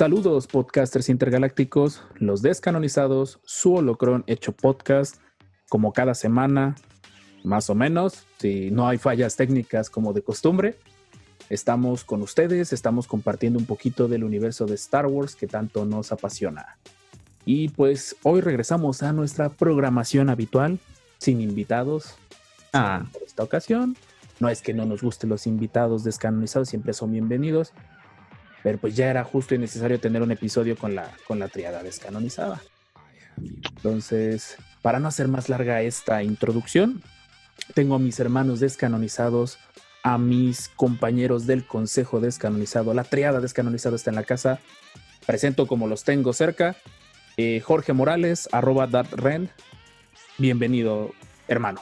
Saludos podcasters intergalácticos, los descanonizados, su holocron hecho podcast, como cada semana, más o menos, si no hay fallas técnicas como de costumbre. Estamos con ustedes, estamos compartiendo un poquito del universo de Star Wars que tanto nos apasiona. Y pues hoy regresamos a nuestra programación habitual, sin invitados. Ah. Por esta ocasión, no es que no nos gusten los invitados descanonizados, siempre son bienvenidos. Pero pues ya era justo y necesario tener un episodio con la, con la triada descanonizada. Entonces, para no hacer más larga esta introducción, tengo a mis hermanos descanonizados, a mis compañeros del Consejo Descanonizado, la triada descanonizada está en la casa. Presento como los tengo cerca. Eh, Jorge Morales, arroba datren. Bienvenido, hermano.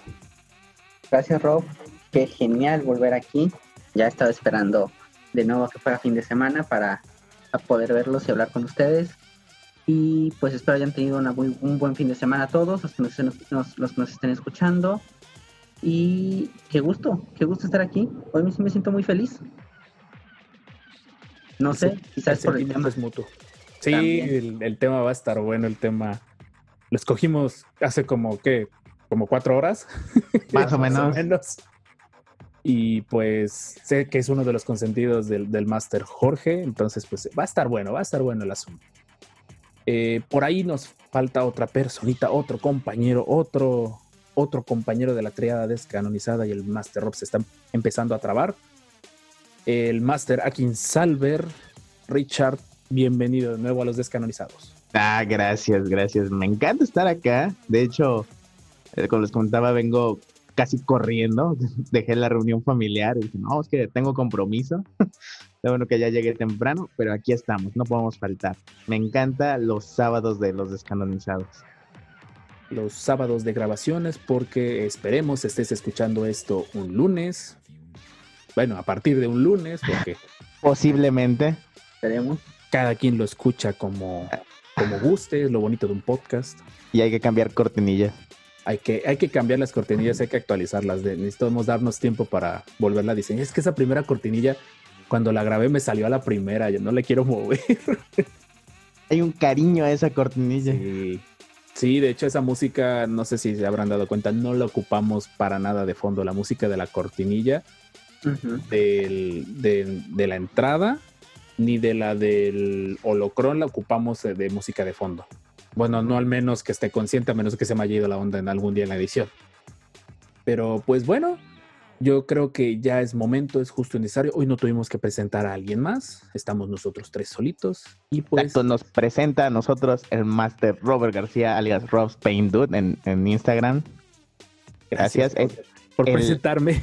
Gracias, Rob. Qué genial volver aquí. Ya estaba esperando de nuevo que fuera fin de semana para poder verlos y hablar con ustedes. Y pues espero hayan tenido una muy, un buen fin de semana todos, los que nos, nos- los que nos estén escuchando. Y qué gusto, qué gusto estar aquí. Hoy me, me siento muy feliz. No sé, quizás por el tema. es mutuo. Sí, el, el tema va a estar bueno, el tema. Lo escogimos hace como, ¿qué? Como cuatro horas. Más o menos. Y pues sé que es uno de los consentidos del, del Jorge, entonces pues va a estar bueno, va a estar bueno el asunto. Eh, por ahí nos falta otra personita, otro compañero, otro, otro compañero de la triada descanonizada y el máster Rob se están empezando a trabar. El máster Akin Salver, Richard, bienvenido de nuevo a los descanonizados. Ah, gracias, gracias. Me encanta estar acá. De hecho, eh, como les comentaba, vengo casi corriendo. Dejé la reunión familiar y dije, no, es que tengo compromiso. Está bueno que ya llegué temprano, pero aquí estamos, no podemos faltar. Me encanta los sábados de los descanonizados. Los sábados de grabaciones, porque esperemos estés escuchando esto un lunes. Bueno, a partir de un lunes, porque Posiblemente. Esperemos. cada quien lo escucha como, como guste, es lo bonito de un podcast. Y hay que cambiar cortinilla. Hay que, hay que cambiar las cortinillas, hay que actualizarlas. De, necesitamos darnos tiempo para volverla a diseñar. Es que esa primera cortinilla, cuando la grabé, me salió a la primera. Yo no le quiero mover. Hay un cariño a esa cortinilla. Sí. Sí, de hecho, esa música, no sé si se habrán dado cuenta, no la ocupamos para nada de fondo. La música de la cortinilla, del- de, de la entrada, ni de la del holocron la ocupamos eh, de música de fondo. Bueno, no al menos que esté consciente, a menos que se me haya ido la onda en algún día en la edición. Pero pues bueno, yo creo que ya es momento, es justo y necesario. Hoy no tuvimos que presentar a alguien más, estamos nosotros tres solitos. Y pues Exacto, nos presenta a nosotros el Master Robert García, alias Rob's Paint Dude en, en Instagram. Gracias. por, por El- presentarme.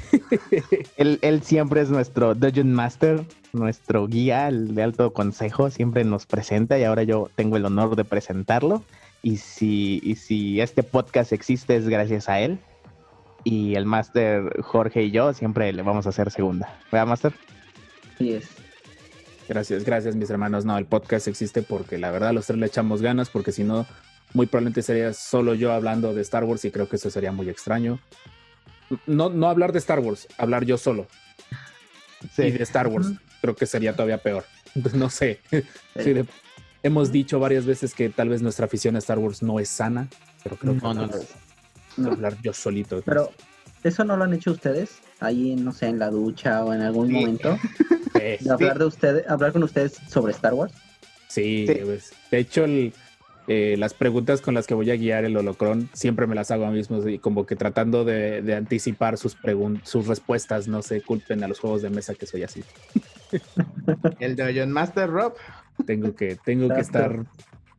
Él, él siempre es nuestro Dungeon Master, nuestro guía el de alto consejo, siempre nos presenta y ahora yo tengo el honor de presentarlo. Y si, y si este podcast existe es gracias a él. Y el Master Jorge y yo siempre le vamos a hacer segunda. ¿Verdad, Master? Así es. Gracias, gracias mis hermanos. No, el podcast existe porque la verdad los tres le echamos ganas, porque si no, muy probablemente sería solo yo hablando de Star Wars y creo que eso sería muy extraño. No, no hablar de Star Wars, hablar yo solo y de Star Wars. Creo que sería todavía peor. No sé. Sí, de- hemos dicho varias veces que tal vez nuestra afición a Star Wars no es sana, pero creo que No, no, hablar- no. hablar yo solito. Pero, ¿eso no lo han hecho ustedes? Ahí, no sé, en la ducha o en algún Sí. momento. De hablar, de ustedes, hablar con ustedes sobre Star Wars. Sí, Sí. pues, de hecho, el- eh, las preguntas con las que voy a guiar el holocron siempre me las hago a mí mismo y como que tratando de, de anticipar sus, pregun- sus respuestas. No se culpen a los juegos de mesa que soy así. El Dungeon Master Rob. Tengo que, tengo que estar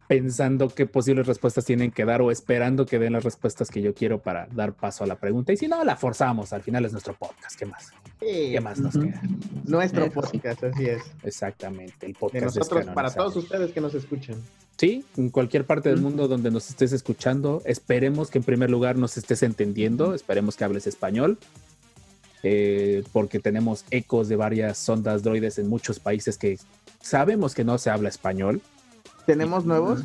pensando qué posibles respuestas tienen que dar o esperando que den las respuestas que yo quiero para dar paso a la pregunta. Y si no, la forzamos. Al final es nuestro podcast. ¿Qué más? ¿Qué más nos queda? Nuestro Eso podcast, así es. Exactamente. El De podcast nosotros, para todos ustedes que nos escuchan. Sí, en cualquier parte del mundo donde nos estés escuchando, esperemos que en primer lugar nos estés entendiendo, esperemos que hables español, eh, porque tenemos ecos de varias sondas droides en muchos países que sabemos que no se habla español. ¿Tenemos nuevos?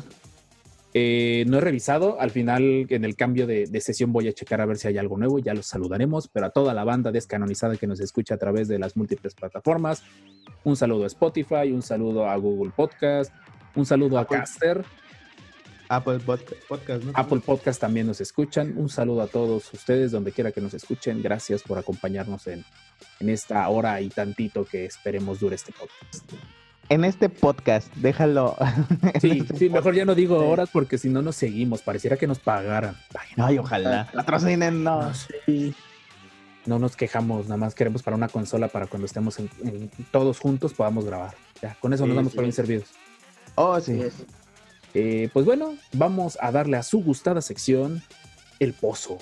Eh, no he revisado, al final en el cambio de, de, sesión voy a checar a ver si hay algo nuevo, ya los saludaremos, pero a toda la banda descanonizada que nos escucha a través de las múltiples plataformas, un saludo a Spotify, un saludo a Google Podcast, un saludo a Caster. Apple Podcast, ¿no? Apple Podcast también nos escuchan. Un saludo a todos ustedes, donde quiera que nos escuchen. Gracias por acompañarnos en, en esta hora y tantito que esperemos dure este podcast. En este podcast, déjalo. Sí, este sí mejor ya no digo horas porque si no nos seguimos. Pareciera que nos pagaran. Ay, ojalá. Patrocinen, no. no sí. No nos quejamos, nada más queremos para una consola para cuando estemos en, en, todos juntos podamos grabar. Ya, con eso sí, nos damos por bien servidos. Oh, sí. Eh, pues bueno, vamos a darle a su gustada sección El Pozo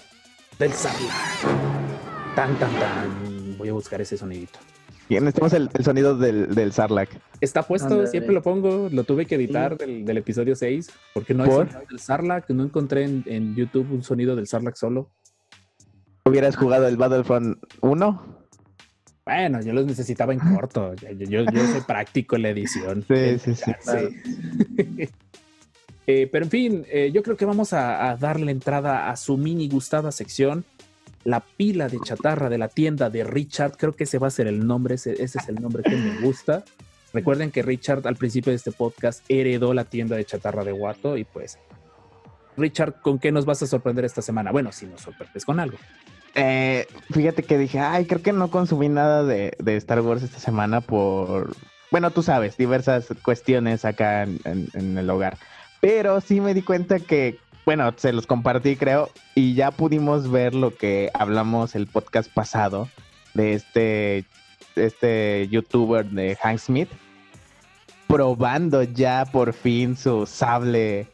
del Sarlacc. Tan, tan, tan. Voy a buscar ese sonidito. Bien, necesitamos el, el sonido del, del Sarlacc. Está puesto, Andale. siempre lo pongo. Lo tuve que editar sí. del, del, episodio 6 porque no hay ¿Por? sonido del Sarlacc. No encontré en, en, YouTube un sonido del Sarlacc solo. ¿Hubieras jugado el Battlefront 1? Bueno, yo los necesitaba en corto. Yo, yo, yo soy práctico en la edición. Sí, sí, sí. Eh, pero en fin, eh, yo creo que vamos a, a, darle entrada a su mini gustada sección. La pila de chatarra de la tienda de Richard. Creo que ese va a ser el nombre. Ese, ese es el nombre que me gusta. Recuerden que Richard al principio de este podcast heredó la tienda de chatarra de Watto y pues Richard, ¿con qué nos vas a sorprender esta semana? Bueno, si nos sorprendes con algo. Eh, fíjate que dije, ay, creo que no consumí nada de, Star Wars esta semana por, bueno, tú sabes, diversas cuestiones acá en, en, en, el hogar. Pero sí me di cuenta que, bueno, se los compartí creo, y ya pudimos ver lo que hablamos el podcast pasado de este, este youtuber de Hank Smith, probando ya por fin su sable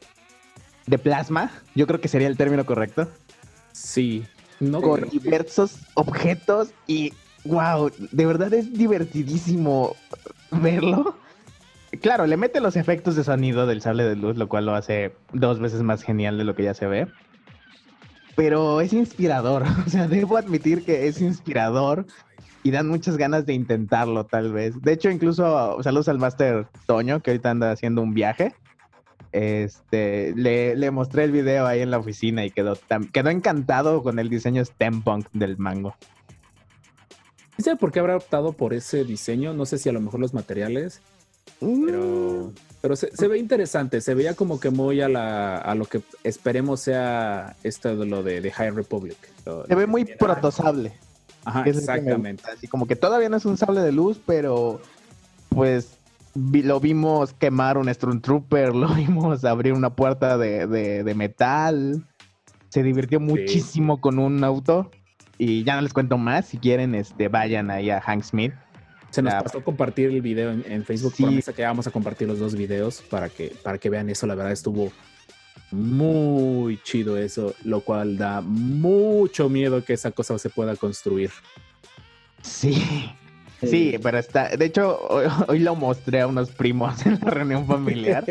de plasma, yo creo que sería el término correcto. Sí, no con diversos objetos y wow, de verdad es divertidísimo verlo. Claro, le mete los efectos de sonido del sable de luz, lo cual lo hace dos veces más genial de lo que ya se ve. Pero es inspirador, o sea, debo admitir que es inspirador y dan muchas ganas de intentarlo tal vez. De hecho, incluso saludos al Master Toño, que ahorita anda haciendo un viaje este, le, le, mostré el video ahí en la oficina y quedó, quedó encantado con el diseño steampunk del mango. ¿Y sabe por qué habrá optado por ese diseño? No sé si a lo mejor los materiales, pero, pero se, se, ve interesante. Se veía como que muy a, la, a lo que esperemos sea esto de lo de, de High Republic. Lo, se ve muy protosable. Ajá, exactamente. Así como que todavía no es un sable de luz, pero pues lo vimos quemar un Stormtrooper, lo vimos abrir una puerta de, de, de metal. Se divirtió muchísimo sí. con un auto. Y ya no les cuento más. Si quieren, este, vayan ahí a Hank Smith. Se nos pasó compartir el video en, en Facebook. Sí. Promesa que vamos a compartir los dos videos para que, para que vean eso. La verdad estuvo muy chido eso, lo cual da mucho miedo que esa cosa se pueda construir. Sí, Sí, pero está. De hecho, hoy, hoy, lo mostré a unos primos en la reunión familiar.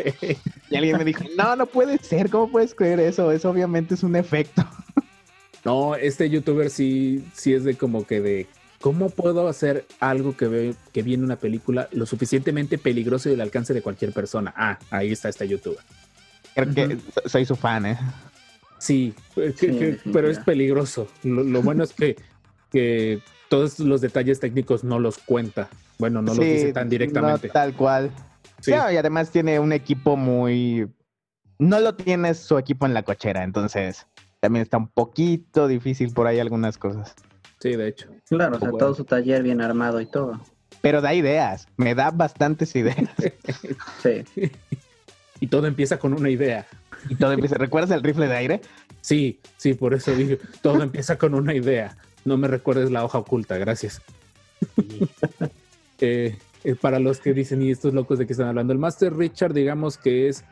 y alguien me dijo: No, no puede ser. ¿Cómo puedes creer eso? Eso obviamente es un efecto. No, este youtuber sí, sí es de como que de. ¿Cómo puedo hacer algo que, ve, que viene una película lo suficientemente peligroso y del alcance de cualquier persona? Ah, ahí está este youtuber. Creo que uh -huh. soy su fan, ¿eh? Sí, que, sí que, pero es peligroso. Lo, lo bueno es que, que todos los detalles técnicos no los cuenta. Bueno, no sí, los dice tan directamente. No, tal cual. Sí. sí. y además tiene un equipo muy. No lo tiene su equipo en la cochera, entonces también está un poquito difícil por ahí algunas cosas. Sí, de hecho. Claro, o sea, bueno. todo su taller bien armado y todo. Pero da ideas, me da bastantes ideas. sí. Y todo empieza con una idea. Y todo empieza. ¿Recuerdas el rifle de aire? Sí, sí, por eso digo, todo empieza con una idea. No me recuerdes la hoja oculta, gracias. eh, eh, para los que dicen, y estos locos de que están hablando, el Master Richard, digamos que es.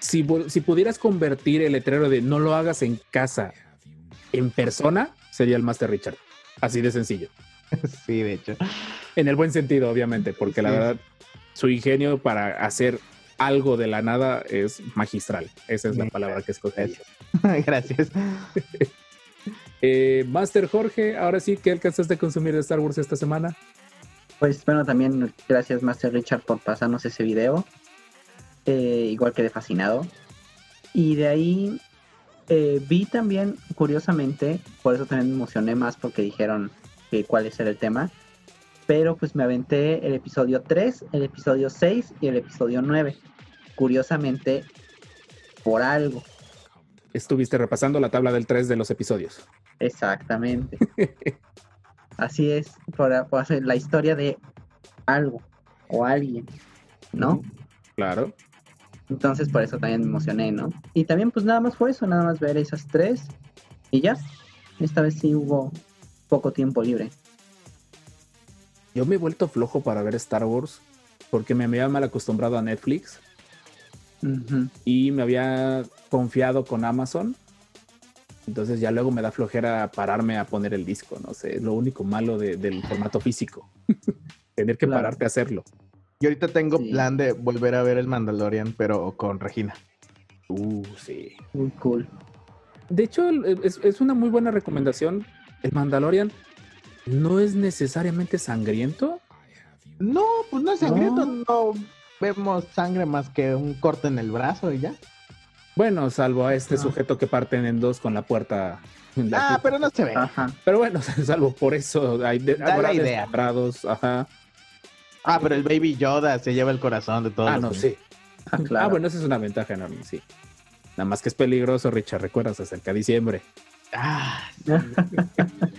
Si, si pudieras convertir el letrero de no lo hagas en casa en persona, sería el Master Richard. Así de sencillo. Sí, de hecho. En el buen sentido, obviamente, porque sí. la verdad, su ingenio para hacer algo de la nada es magistral. Esa es la palabra que escogí. Gracias. Eh, Master Jorge, ahora sí, ¿qué alcanzaste a consumir de Star Wars esta semana? Pues bueno, también gracias Master Richard por pasarnos ese video. Eh, igual que de fascinado. Y de ahí eh, vi también, curiosamente, por eso también me emocioné más porque dijeron que cuál es el tema. Pero pues me aventé el episodio 3, el episodio 6 y el episodio 9. Curiosamente, por algo. Estuviste repasando la tabla del 3 de los episodios. Exactamente. Así es, por hacer la historia de algo o alguien, ¿no? Claro. Entonces por eso también me emocioné, ¿no? Y también pues nada más fue eso, nada más ver esas tres y ya. Esta vez sí hubo poco tiempo libre. Yo me he vuelto flojo para ver Star Wars porque me había mal acostumbrado a Netflix Y me había confiado con Amazon. Entonces ya luego me da flojera pararme a poner el disco, no sé, es lo único malo de- del formato físico. Tener que Claro. pararte a hacerlo. Yo ahorita tengo Sí. plan de volver a ver el Mandalorian, pero con Regina. Uh, sí. Muy cool. De hecho, es, es una muy buena recomendación. El Mandalorian no es necesariamente sangriento. No, pues no es sangriento, no vemos sangre más que un corte en el brazo y ya. Bueno, salvo a este sujeto que parten en dos con la puerta. la Ah, pero no se ve. Ajá. Pero bueno, salvo por eso hay de, Da la idea. ajá. Ah, pero el Baby Yoda se lleva el corazón de todos. Ah, los no, sí. Ah, claro. Ah, bueno, esa es una ventaja enorme, sí. Nada más que es peligroso, Richard, recuerdas, acerca de diciembre. Ah, sí.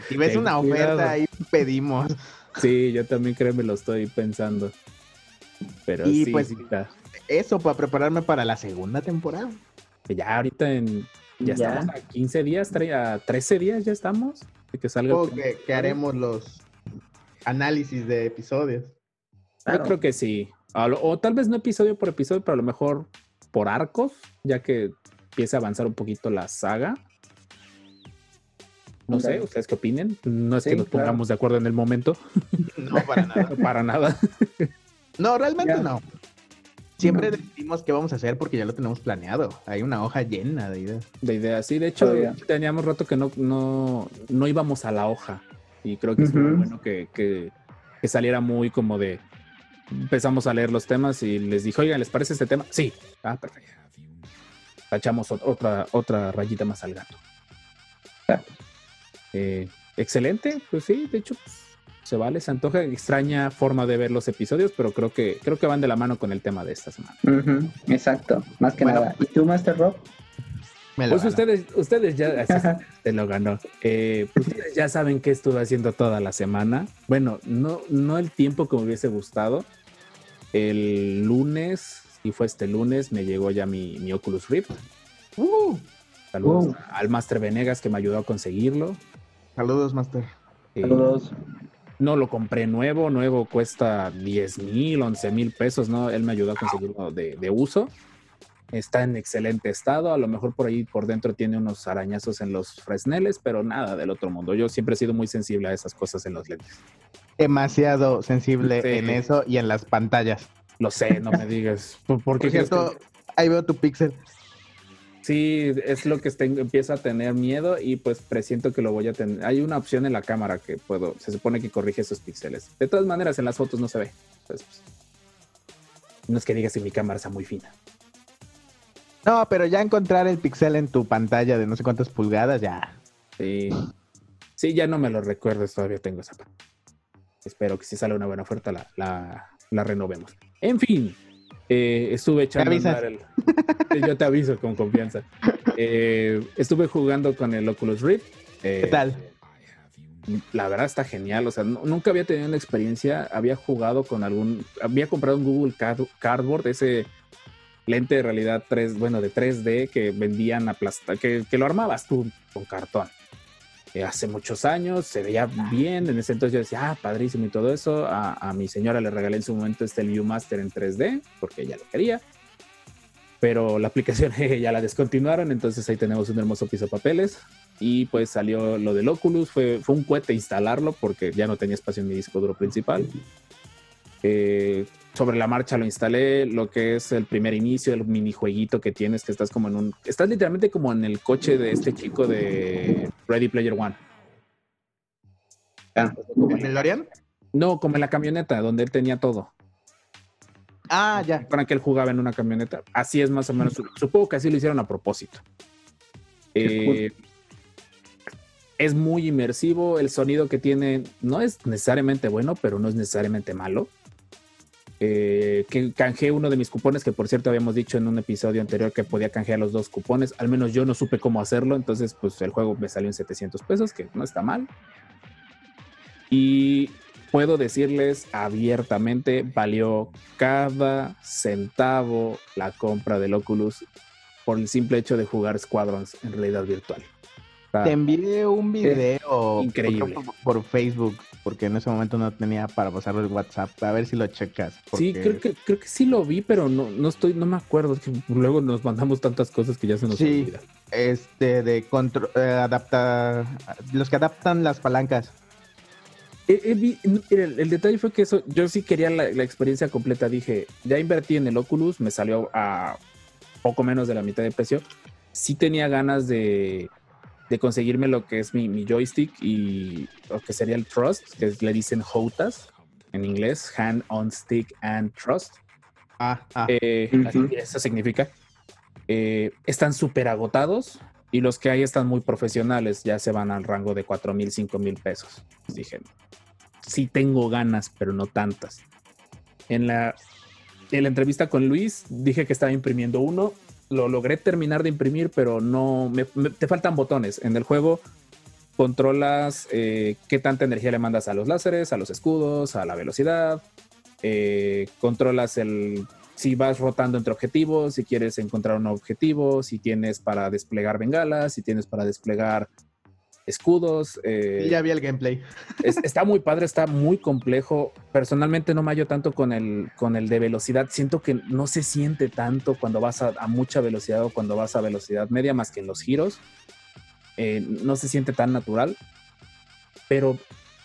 si ves Ten una cuidado. oferta, ahí pedimos. Sí, yo también creo me lo estoy pensando. Pero Y sí, pues- sí está. Eso para prepararme para la segunda temporada. Que Ya ahorita en. Ya, Ya. estamos a 15 días, a 13 días ya estamos. De que salga. el Supongo primer que, que haremos los análisis de episodios. Claro. Yo creo que sí. O tal vez no episodio por episodio, pero a lo mejor por arcos, ya que empieza a avanzar un poquito la saga. No sé. ¿ustedes qué opinen? No es Sí, que nos claro. pongamos de acuerdo en el momento, No, para nada. para nada. No, realmente Ya. no. Siempre No. decidimos qué vamos a hacer porque ya lo tenemos planeado. Hay una hoja llena de ideas. De idea, sí. De hecho, Todavía. teníamos rato que no, no, no íbamos a la hoja. Y creo que es muy bueno que, que, que saliera muy como de. Empezamos a leer los temas y les dije, oigan, ¿les parece este tema? Sí. Ah, perfecto. Tachamos ot- otra, otra rayita más al gato. Eh, excelente, pues sí, de hecho, pues, se vale, se antoja. Extraña forma de ver los episodios, pero creo que, creo que van de la mano con el tema de esta semana. Exacto, más que Bueno. nada. ¿Y tú, Master Rob? Me lo Pues ustedes, ustedes ya te lo ganó. Eh, pues ustedes ya saben qué estuve haciendo toda la semana. Bueno, no, no el tiempo que me hubiese gustado. El lunes, y fue este lunes, me llegó ya mi, mi Oculus Rift. Uh, Saludos Wow. al Master Venegas que me ayudó a conseguirlo. saludos, Master. Eh, Saludos. No lo compré nuevo, nuevo cuesta 10 mil, 11 mil pesos, ¿no? Él me ayudó a conseguirlo de, de uso. Está en excelente estado, a lo mejor por ahí por dentro tiene unos arañazos en los fresneles, pero nada del otro mundo. Yo siempre he sido muy sensible a esas cosas en los lentes. Demasiado sensible Sí. en eso y en las pantallas. Lo sé, no me digas. ¿Por, qué Por cierto, que- ahí veo tu pixel. Sí, es lo que tengo, empiezo a tener miedo y pues presiento que lo voy a tener. Hay una opción en la cámara que puedo, se supone que corrige esos píxeles. De todas maneras, en las fotos no se ve. Entonces, pues, no es que digas que mi cámara sea muy fina. No, pero ya encontrar el pixel en tu pantalla de no sé cuántas pulgadas, ya. Sí. Sí, ya no me lo recuerdes, todavía tengo esa. Espero que si sale una buena oferta la, la, la renovemos. En fin, eh, estuve echando a andar el... Yo te aviso con confianza. Eh, estuve jugando con el Oculus Rift. eh, ¿Qué tal? La verdad está genial. O sea, nu- nunca había tenido una experiencia. Había jugado con algún... Había comprado un Google Card- Cardboard, ese lente de realidad 3, bueno, de 3D que vendían aplasta, que, que lo armabas tú con cartón. Eh, hace muchos años, se veía bien, en ese entonces yo decía, ah, padrísimo y todo eso. A, a mi señora le regalé en su momento este Viewmaster en 3D, porque ella lo quería. Pero la aplicación ya la descontinuaron, entonces ahí tenemos un hermoso piso de papeles. Y pues salió lo del Oculus, fue, fue un cohete instalarlo porque ya no tenía espacio en mi disco duro principal. Eh, sobre la marcha lo instalé, lo que es el primer inicio, el minijueguito que tienes, que estás como en un... Estás literalmente como en el coche de este chico de Ready Player One. Ah, ¿En el Lorian? No, como en la camioneta, donde él tenía todo. Ah, ya. Para que él jugaba en una camioneta. Así es más o menos. Supongo que así lo hicieron a propósito. Eh, es muy inmersivo. El sonido que tiene no es necesariamente bueno, pero no es necesariamente malo. Eh, que canjeé uno de mis cupones, que por cierto habíamos dicho en un episodio anterior que podía canjear los dos cupones. Al menos yo no supe cómo hacerlo, entonces pues el juego me salió en 700 pesos, que no está mal. Y puedo decirles abiertamente, valió cada centavo la compra del Oculus por el simple hecho de jugar Squadrons en realidad virtual. Te envié un video increíble. Por, por Facebook, porque en ese momento no tenía para pasarlo el WhatsApp. A ver si lo checas. Sí, creo que, creo que sí lo vi, pero no, no estoy, no me acuerdo. es que luego nos mandamos tantas cosas que ya se nos Sí. olvida. Este, de contro- eh, adapta. Los que adaptan las palancas. Eh, eh, mira, el, el detalle fue que eso, yo sí quería la, la experiencia completa. Dije, ya invertí en el Oculus, me salió a poco menos de la mitad de precio. Sí tenía ganas de, de conseguirme lo que es mi, mi joystick y lo que sería el Trust, que le dicen HOTAS en inglés, Hand on Stick and Trust. Ah, ah. Eh, así que eso significa. Eh, están súper agotados y los que hay están muy profesionales, ya se van al rango de 4 mil, 5 mil pesos. Dije, sí tengo ganas, pero no tantas. En la, en la entrevista con Luis dije que estaba imprimiendo uno, lo logré terminar de imprimir, pero no, me- te faltan botones. En el juego controlas eh, qué tanta energía le mandas a los láseres, a los escudos, a la velocidad, eh, controlas el si vas rotando entre objetivos, si quieres encontrar un objetivo, si tienes para desplegar bengalas, si tienes para desplegar escudos. eh, ya vi el gameplay. es- está muy padre, está muy complejo. Personalmente no me hallo tanto con el, con el de velocidad. Siento que no se siente tanto cuando vas a, a mucha velocidad o cuando vas a velocidad media más que en los giros. Eh, no se siente tan natural. Pero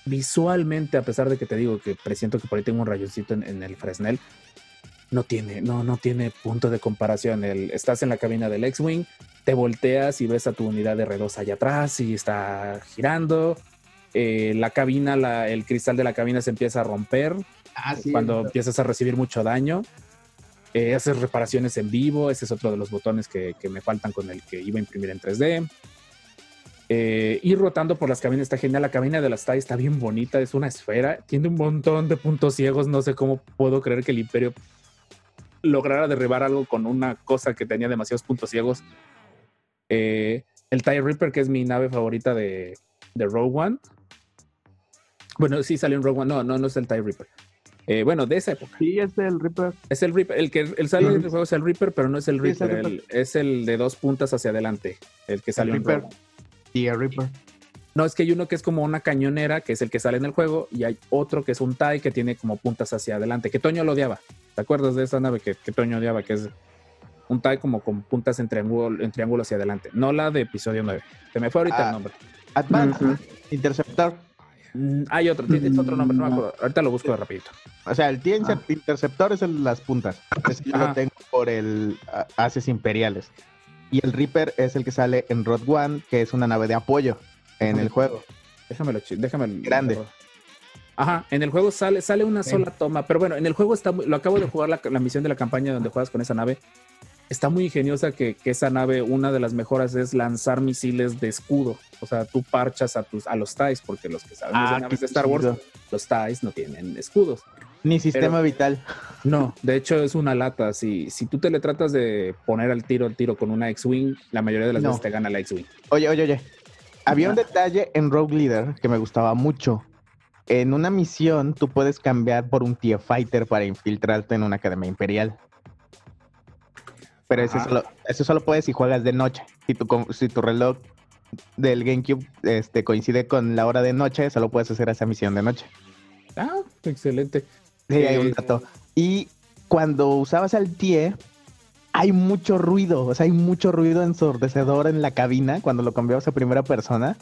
visualmente, a pesar de que te digo que presiento que por ahí tengo un rayoncito en, en el Fresnel, no tiene, no, no tiene punto de comparación. El, estás en la cabina del X-Wing, te volteas y ves a tu unidad de R2 allá atrás y está girando. Eh, la cabina, la- el cristal de la cabina se empieza a romper Ah, sí. cuando empiezas a recibir mucho daño. Eh, haces reparaciones en vivo, ese es otro de los botones que, que me faltan con el que iba a imprimir en 3D. Eh, ir rotando por las cabinas está genial. La cabina de las TIE está bien bonita, es una esfera, tiene un montón de puntos ciegos. No sé cómo puedo creer que el Imperio lograra derribar algo con una cosa que tenía demasiados puntos ciegos. Eh, el TIE Reaper, que es mi nave favorita de, de Rogue One. Bueno, sí salió en Rogue One. No, no, no es el TIE Reaper. Eh, bueno, de esa época. Sí, es el Reaper. Es el Reaper. El que el sale del juego es el Reaper, pero no es el Sí, es el Reaper. el- es el de dos puntas hacia adelante. El que salió en Reaper. Rogue One. Sí, el Reaper. No, es que hay uno que es como una cañonera, que es el que sale en el juego, y hay otro que es un TIE que tiene como puntas hacia adelante, que Toño lo odiaba. ¿Te acuerdas de esa nave que, que Toño odiaba? Que es un TIE como con puntas en triángulo, en triángulo hacia adelante. No la de episodio 9. Se me fue ahorita Ah. el nombre. Advance Ujú. Interceptor. Mm, hay otro, tiene- es otro nombre, no me Mm, acuerdo. Ahorita lo busco de rapidito. O sea, el TIE Interceptor es el de las puntas. Ese yo Ajá. lo tengo por el ah, Haces Imperiales. Y el Reaper es el que sale en Road One, que es una nave de apoyo en el juego. Déjamelo, déjame. Grande. Ajá, en el juego sale, sale una Sí. sola toma, pero bueno, en el juego está muy- lo acabo de jugar la, la misión de la campaña donde juegas con esa nave. Está muy ingeniosa que, que esa nave, una de las mejoras es lanzar misiles de escudo. O sea, tú parchas a tus a los TIEs, porque los que sabemos Ah, de naves de Star Wars, chido. los TIEs no tienen escudos. Ni sistema vital. No, de hecho es una lata. Si, si tú te le tratas de poner al tiro al tiro con una X-Wing, la mayoría de las No. veces te gana la X-Wing. Oye, oye, oye. Había un detalle en Rogue Leader que me gustaba mucho. En una misión, tú puedes cambiar por un TIE Fighter para infiltrarte en una academia imperial. Pero eso solo, eso solo puedes si juegas de noche. Si tu, si tu reloj del GameCube este, coincide con la hora de noche, solo puedes hacer esa misión de noche. Ah, excelente. Sí, hay Eh, un dato. Y cuando usabas al TIE, hay mucho ruido. O sea, hay mucho ruido ensordecedor en la cabina cuando lo cambiabas a primera persona.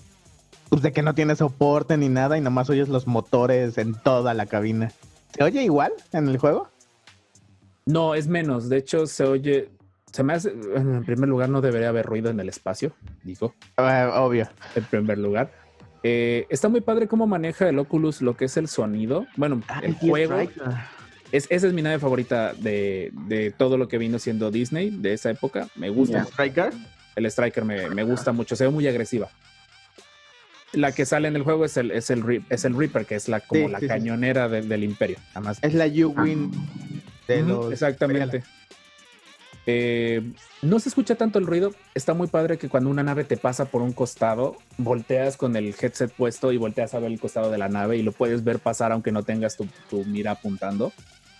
Pues de que no tiene soporte ni nada y nomás oyes los motores en toda la cabina. ¿Se oye igual en el juego? No, es menos. De hecho, se oye. Se me hace. En primer lugar, no debería haber ruido en el espacio, digo. Ah, obvio. En primer lugar. Eh, está muy padre cómo maneja el Oculus lo que es el sonido. Bueno, el juego. Es, esa es mi nave favorita de, de todo lo que vino siendo Disney de esa época. Me gusta. Ya. Striker. El Striker me, me gusta mucho. Se ve muy agresiva. La que sale en el juego es el, es el, Rip- es el Reaper, que es la, como Sí, la sí, sí. cañonera del- del Imperio. Además, Es la U-Wing de los. Exactamente. Eh, no se escucha tanto el ruido. Está muy padre que cuando una nave te pasa por un costado, volteas con el headset puesto y volteas a ver el costado de la nave y lo puedes ver pasar aunque no tengas tu, tu mira apuntando.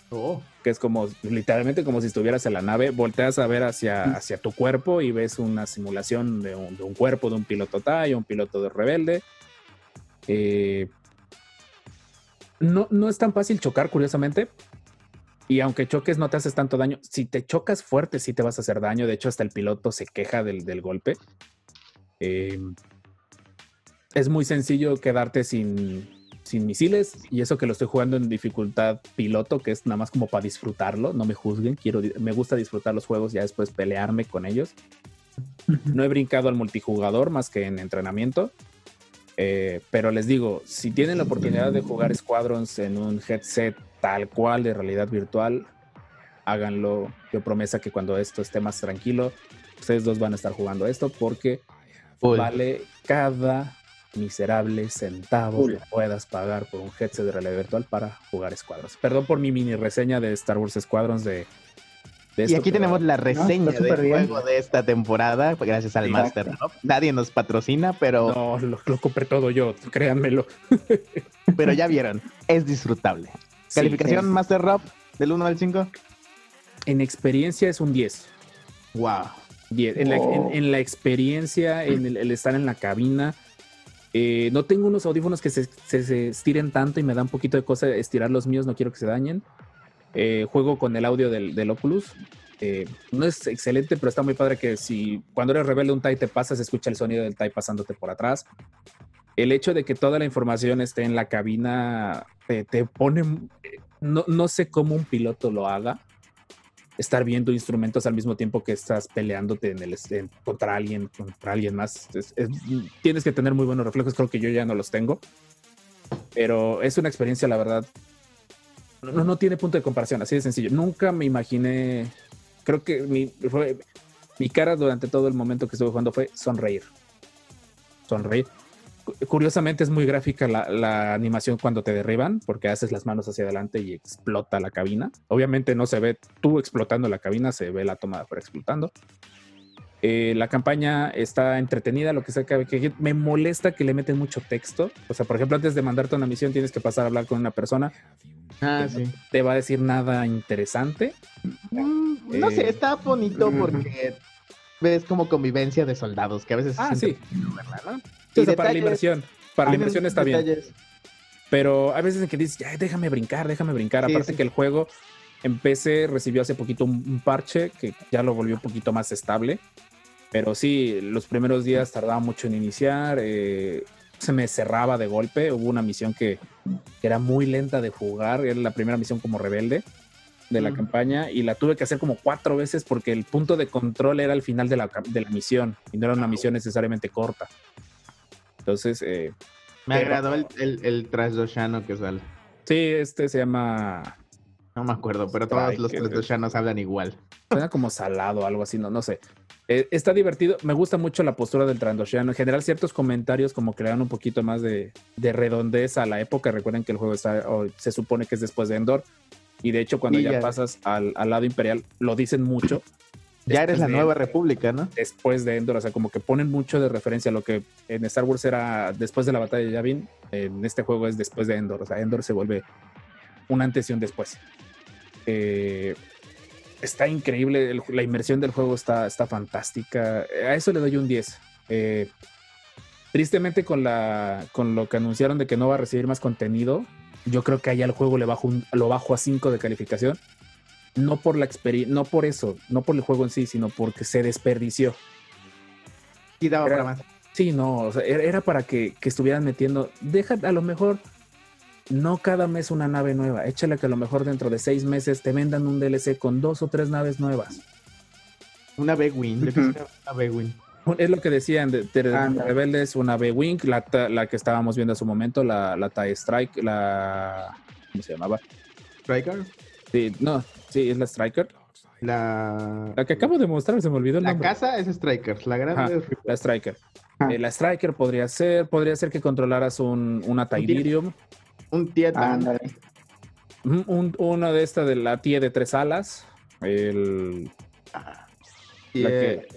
Oh. Que es como literalmente como si estuvieras en la nave, volteas a ver hacia, hacia tu cuerpo y ves una simulación de un, de un cuerpo de un piloto TIE un piloto de rebelde. Eh, no, no es tan fácil chocar, curiosamente. Y aunque choques, no te haces tanto daño. Si te chocas fuerte, sí te vas a hacer daño. De hecho, hasta el piloto se queja del, del golpe. Eh, es muy sencillo quedarte sin, sin misiles. Y eso que lo estoy jugando en dificultad piloto, que es nada más como para disfrutarlo. No me juzguen. Quiero, me gusta disfrutar los juegos, ya después pelearme con ellos. No he brincado al multijugador más que en entrenamiento. Eh, pero les digo, si tienen la oportunidad de jugar Squadrons en un headset tal cual de realidad virtual, háganlo. Yo promesa que cuando esto esté más tranquilo, ustedes dos van a estar jugando esto porque vale cada miserable centavo Full. que puedas pagar por un headset de realidad virtual para jugar Squadrons. Perdón por mi mini reseña de Star Wars Squadrons de, de Y aquí pero- tenemos la reseña está del bien. juego de esta temporada, gracias al Exacto. Master. ¿no? Nadie nos patrocina, pero, No, lo, lo compré todo yo, créanmelo. pero ya vieron, es disfrutable. Calificación sí. Master Rob del 1 al 5. en experiencia es un 10. Wow. 10. En, la, en- en la experiencia, en el, el estar en la cabina. Eh, no tengo unos audífonos que se, estiren tanto y me da un poquito de cosa estirar los míos, no quiero que se dañen. Eh, juego con el audio del, del Oculus. Eh, no es excelente, pero está muy padre que si cuando eres rebelde un TIE te pasa, se escucha el sonido del TIE pasándote por atrás. El hecho de que toda la información esté en la cabina te, te pone... No, no sé cómo un piloto lo haga, estar viendo instrumentos al mismo tiempo que estás peleándote en el, en- contra alguien, contra alguien más. Es- es- tienes que tener muy buenos reflejos, creo que yo ya no los tengo. Pero es una experiencia, la verdad. No, no tiene punto de comparación, así de sencillo. Nunca me imaginé. Creo que mi, fue- mi cara durante todo el momento que estuve jugando fue sonreír. Sonreír. Cu- Curiosamente es muy gráfica la, la animación cuando te derriban, porque haces las manos hacia adelante y explota la cabina. Obviamente no se ve tú explotando la cabina, se ve la toma de afuera explotando. Eh, la campaña está entretenida, lo que sea que, que me molesta que le meten mucho texto. O sea, por ejemplo, antes de mandarte una misión tienes que pasar a hablar con una persona. Ah, que no sí. te va a decir nada interesante. Mm, no Eh, sé, está bonito porque ves como convivencia de soldados, que a veces Ah, sí. entretenido verla, ¿no? Sí, Y o sea, para la inversión. Para la inversión está bien. Pero hay veces en que dices, ya, déjame brincar, déjame brincar. Sí, Aparte sí. que el juego en PC recibió hace poquito un, un parche que ya lo volvió un poquito más estable. Pero sí, los primeros días tardaba mucho en iniciar. eh, se me cerraba de golpe. Hubo una misión que, que era muy lenta de jugar. Era la primera misión como rebelde de la campaña y la tuve que hacer como cuatro veces porque el punto de control era al final de la, de la misión y no era una misión necesariamente corta. Entonces, eh, Me Pero- agradó el, el, el trasdoshano que sale. sí, este se llama No me acuerdo, pero todos los trasdoshanos hablan igual. Suena como salado, algo así, no, no sé. Eh, está divertido. Me gusta mucho la postura del Trandoshan. En general, ciertos comentarios como que le dan un poquito más de, de redondez a la época. Recuerden que el juego está, o se supone que es después de Endor. Y de hecho, cuando Sí, ya, ya. pasas al, al lado imperial, lo dicen mucho. Ya eres la nueva república, ¿no? Después de Endor, o sea, como que ponen mucho de referencia a lo que en Star Wars era después de la batalla de Yavin. En este juego es después de Endor. O sea, Endor se vuelve un antes y un después. Eh, está increíble, el- la inmersión del juego está, está fantástica. A eso le doy un 10. Eh, tristemente con, la, con lo que anunciaron de que no va a recibir más contenido, yo creo que allá al juego le bajo un- lo bajo a 5 de calificación. No por la experiencia, no por eso, no por el juego en sí, sino porque se desperdició. Sí, daba Era- para más. Sí, no, o sea, era era para que, que estuvieran metiendo, deja a lo mejor no cada mes una nave nueva. Échale que a lo mejor dentro de seis meses te vendan un DLC con dos o tres naves nuevas. Una B-Wing. yo quisiera Una B-Wing. Es lo que decían de, de-. Rebeldes, una B-Wing, la, la que estábamos viendo en su momento, la, la TIE Strike, la... ¿Cómo se llamaba? Striker. Sí, no, sí, es la Striker. La, La que acabo de mostrar, se me olvidó el la nombre. casa es Strikers. La grande Ajá. es La Striker. Ah. Eh, la Striker podría ser, podría ser que controlaras un, una Tydirium, un un, un- una de esta de la TIE de tres alas, el, la que-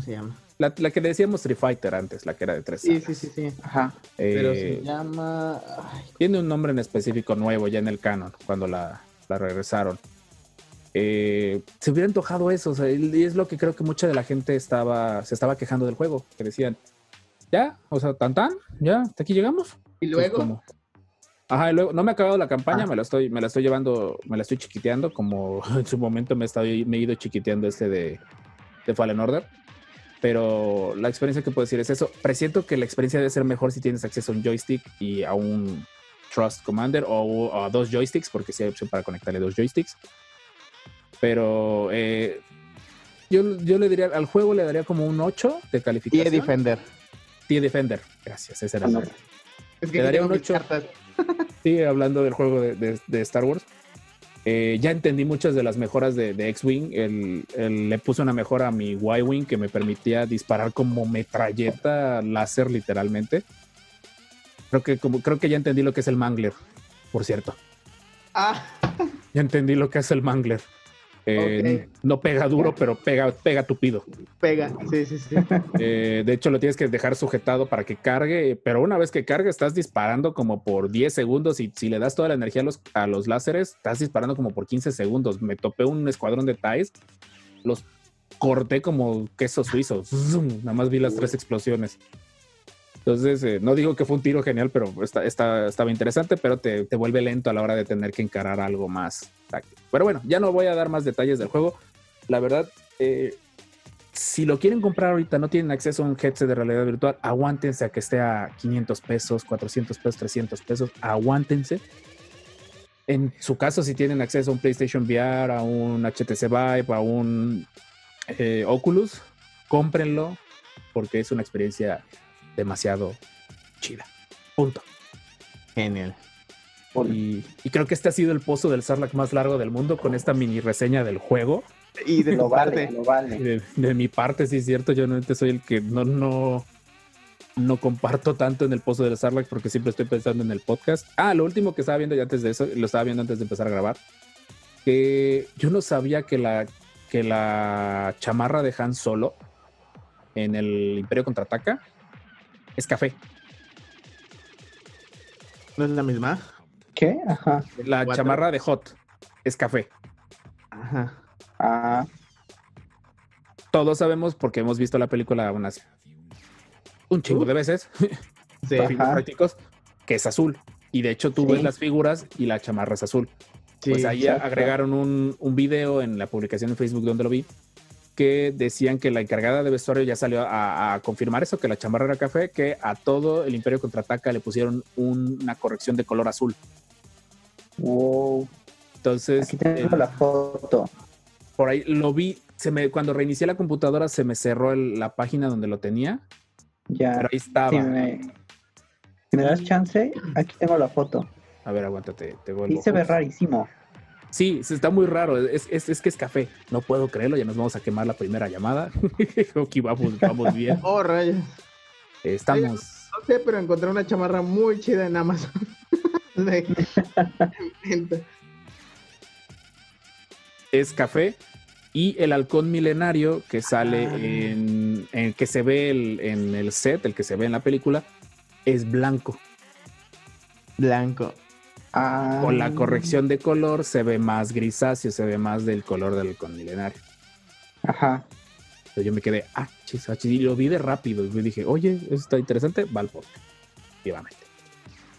¿cómo se llama? la, la que decíamos Street Fighter antes, la que era de tres Sí, sí, sí, sí. Ajá. Pero Eh, se llama. Ay, Tiene un nombre en específico nuevo ya en el canon, cuando la, la regresaron. Eh, se hubiera antojado eso, o sea, y es lo que creo que mucha de la gente estaba, se estaba quejando del juego, que decían, ya, o sea, tan tan, ya, hasta aquí llegamos. y luego. como- Ajá, y luego, no me ha acabado la campaña, Ah. me la estoy, me la estoy llevando, me la estoy chiquiteando, como en su momento me, he estado- me he ido chiquiteando este de, de Fallen Order. Pero la experiencia que puedo decir es eso. Presiento que la experiencia debe ser mejor si tienes acceso a un joystick y a un Trust Commander o, o a dos joysticks, porque sí hay opción para conectarle dos joysticks. Pero eh, yo, yo le diría, al juego le daría como un 8 de calificación. Defender. TIE Defender. Gracias, ese era el nombre. Es Le aquí daría un mis ocho. cartas. Sí, hablando del juego de, de- de Star Wars. Eh, ya entendí muchas de las mejoras de, de X-Wing. Le puse una mejora a mi Y-Wing que me permitía disparar como metralleta láser, literalmente. Creo que, como, creo que ya entendí lo que es el Mangler, por cierto. Ah, Ya entendí lo que es el Mangler. Eh. No pega duro, pero pega, pega tupido. pega. Sí, sí, sí. Eh, de hecho, lo tienes que dejar sujetado para que cargue, pero una vez que cargue, estás disparando como por 10 segundos y si le das toda la energía a los, a los láseres, estás disparando como por 15 segundos. Me topé un escuadrón de TIEs, los corté como queso suizo. Zum, Nada más vi las tres explosiones. Entonces, eh, no digo que fue un tiro genial, pero está, estaba interesante, pero te, te vuelve lento a la hora de tener que encarar algo más táctico. Pero bueno, ya no voy a dar más detalles del juego. La verdad, eh, si lo quieren comprar ahorita, no tienen acceso a un headset de realidad virtual, aguántense a que esté a 500 pesos, 400 pesos, 300 pesos, aguántense. En su caso, si tienen acceso a un PlayStation VR, a un HTC Vive, a un eh, Oculus, cómprenlo porque es una experiencia demasiado chida. Punto. Genial. Y, y creo que este ha sido el pozo del Sarlacc más largo del mundo con esta mini reseña del juego. Y de Lo vale, parte. lo vale. De, de mi parte, sí es cierto, yo no soy el que no, no, no comparto tanto en el pozo del Sarlacc porque siempre estoy pensando en el podcast. Ah, lo último que estaba viendo ya antes de eso, lo estaba viendo antes de empezar a grabar, que yo no sabía que la, que la chamarra de Han Solo en el Imperio Contraataca es café. ¿No es la misma? ¿Qué? Ajá. La Cuatro. chamarra de Hot es café. Ajá. Ah, Todos sabemos porque hemos visto la película unas un chingo de veces. Sí. prácticos, que es azul. Y de hecho tú Sí. ves las figuras y la chamarra es azul. sí. pues ahí exacto. agregaron un, un video en la publicación en Facebook donde lo vi, que decían que la encargada de vestuario ya salió a, a confirmar eso, que la chamarra era café, que a todo el Imperio Contraataca le pusieron un- una corrección de color azul. wow. Entonces, Aquí tengo eh, la foto. por ahí lo vi, se me, cuando reinicié la computadora se me cerró el- la página donde lo tenía, Ya. pero ahí estaba. Si me, si me das chance, aquí tengo la foto. A ver, aguántate, te vuelvo. Y se ve rarísimo. Sí, está muy raro. Es, es, es que es café. No puedo creerlo. Ya nos vamos a quemar la primera llamada. ok, vamos, vamos bien. Oh, rayos. Estamos. No sé, pero encontré una chamarra muy chida en Amazon. De- Es café. Y el halcón milenario que sale Ah. en, en que se ve el- en el set, el que se ve en la película, es blanco. Blanco. Ah, Con la corrección de color se ve más grisáceo, se ve más del color del halcón milenario. Ajá. Entonces yo me quedé, ah, chis, ah, chis", y lo vi de rápido. Y dije, oye, eso está interesante, va al podcast. Efectivamente.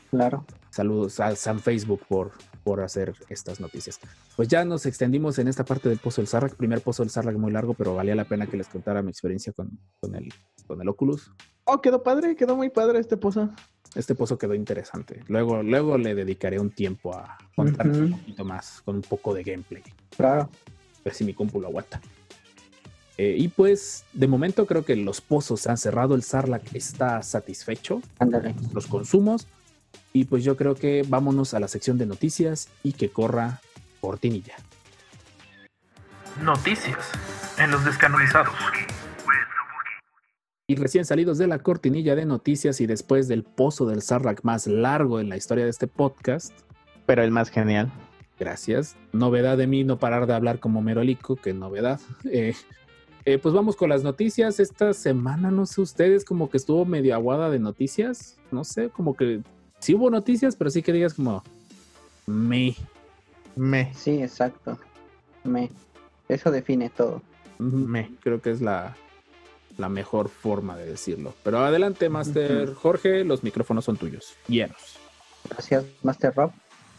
Claro. Saludos a San Facebook por, por hacer estas noticias. Pues ya nos extendimos en esta parte del Pozo del Sarlac. Primer Pozo del Sarlac muy largo, pero valía la pena que les contara mi experiencia con, con, el, con el Oculus. Oh, quedó padre, quedó muy padre este pozo. Este pozo quedó interesante. Luego, luego le dedicaré un tiempo a contar Ujú. un poquito más, con un poco de gameplay. Claro. A ver si mi compu lo aguanta. Eh, y pues, de momento creo que los pozos se han cerrado. El Sarlacc está satisfecho. Ándale. Los consumos. Y pues yo creo que vámonos a la sección de noticias y que corra cortinilla. Noticias en los descanonizados. Y recién salidos de la cortinilla de noticias y después del pozo del Sarlacc más largo en la historia de este podcast, Pero el más genial. Gracias. Novedad de mí no parar de hablar como Merolico, que novedad. Eh, eh, pues vamos con las noticias. Esta semana, no sé ustedes, como que estuvo medio aguada de noticias. No sé, como que sí hubo noticias, pero sí que digas como me. Me. Sí, exacto. Me. Eso define todo. me. Creo que es la, la mejor forma de decirlo. Pero adelante, Master. Jorge, los micrófonos son tuyos. Llenos. Gracias, Master Rob.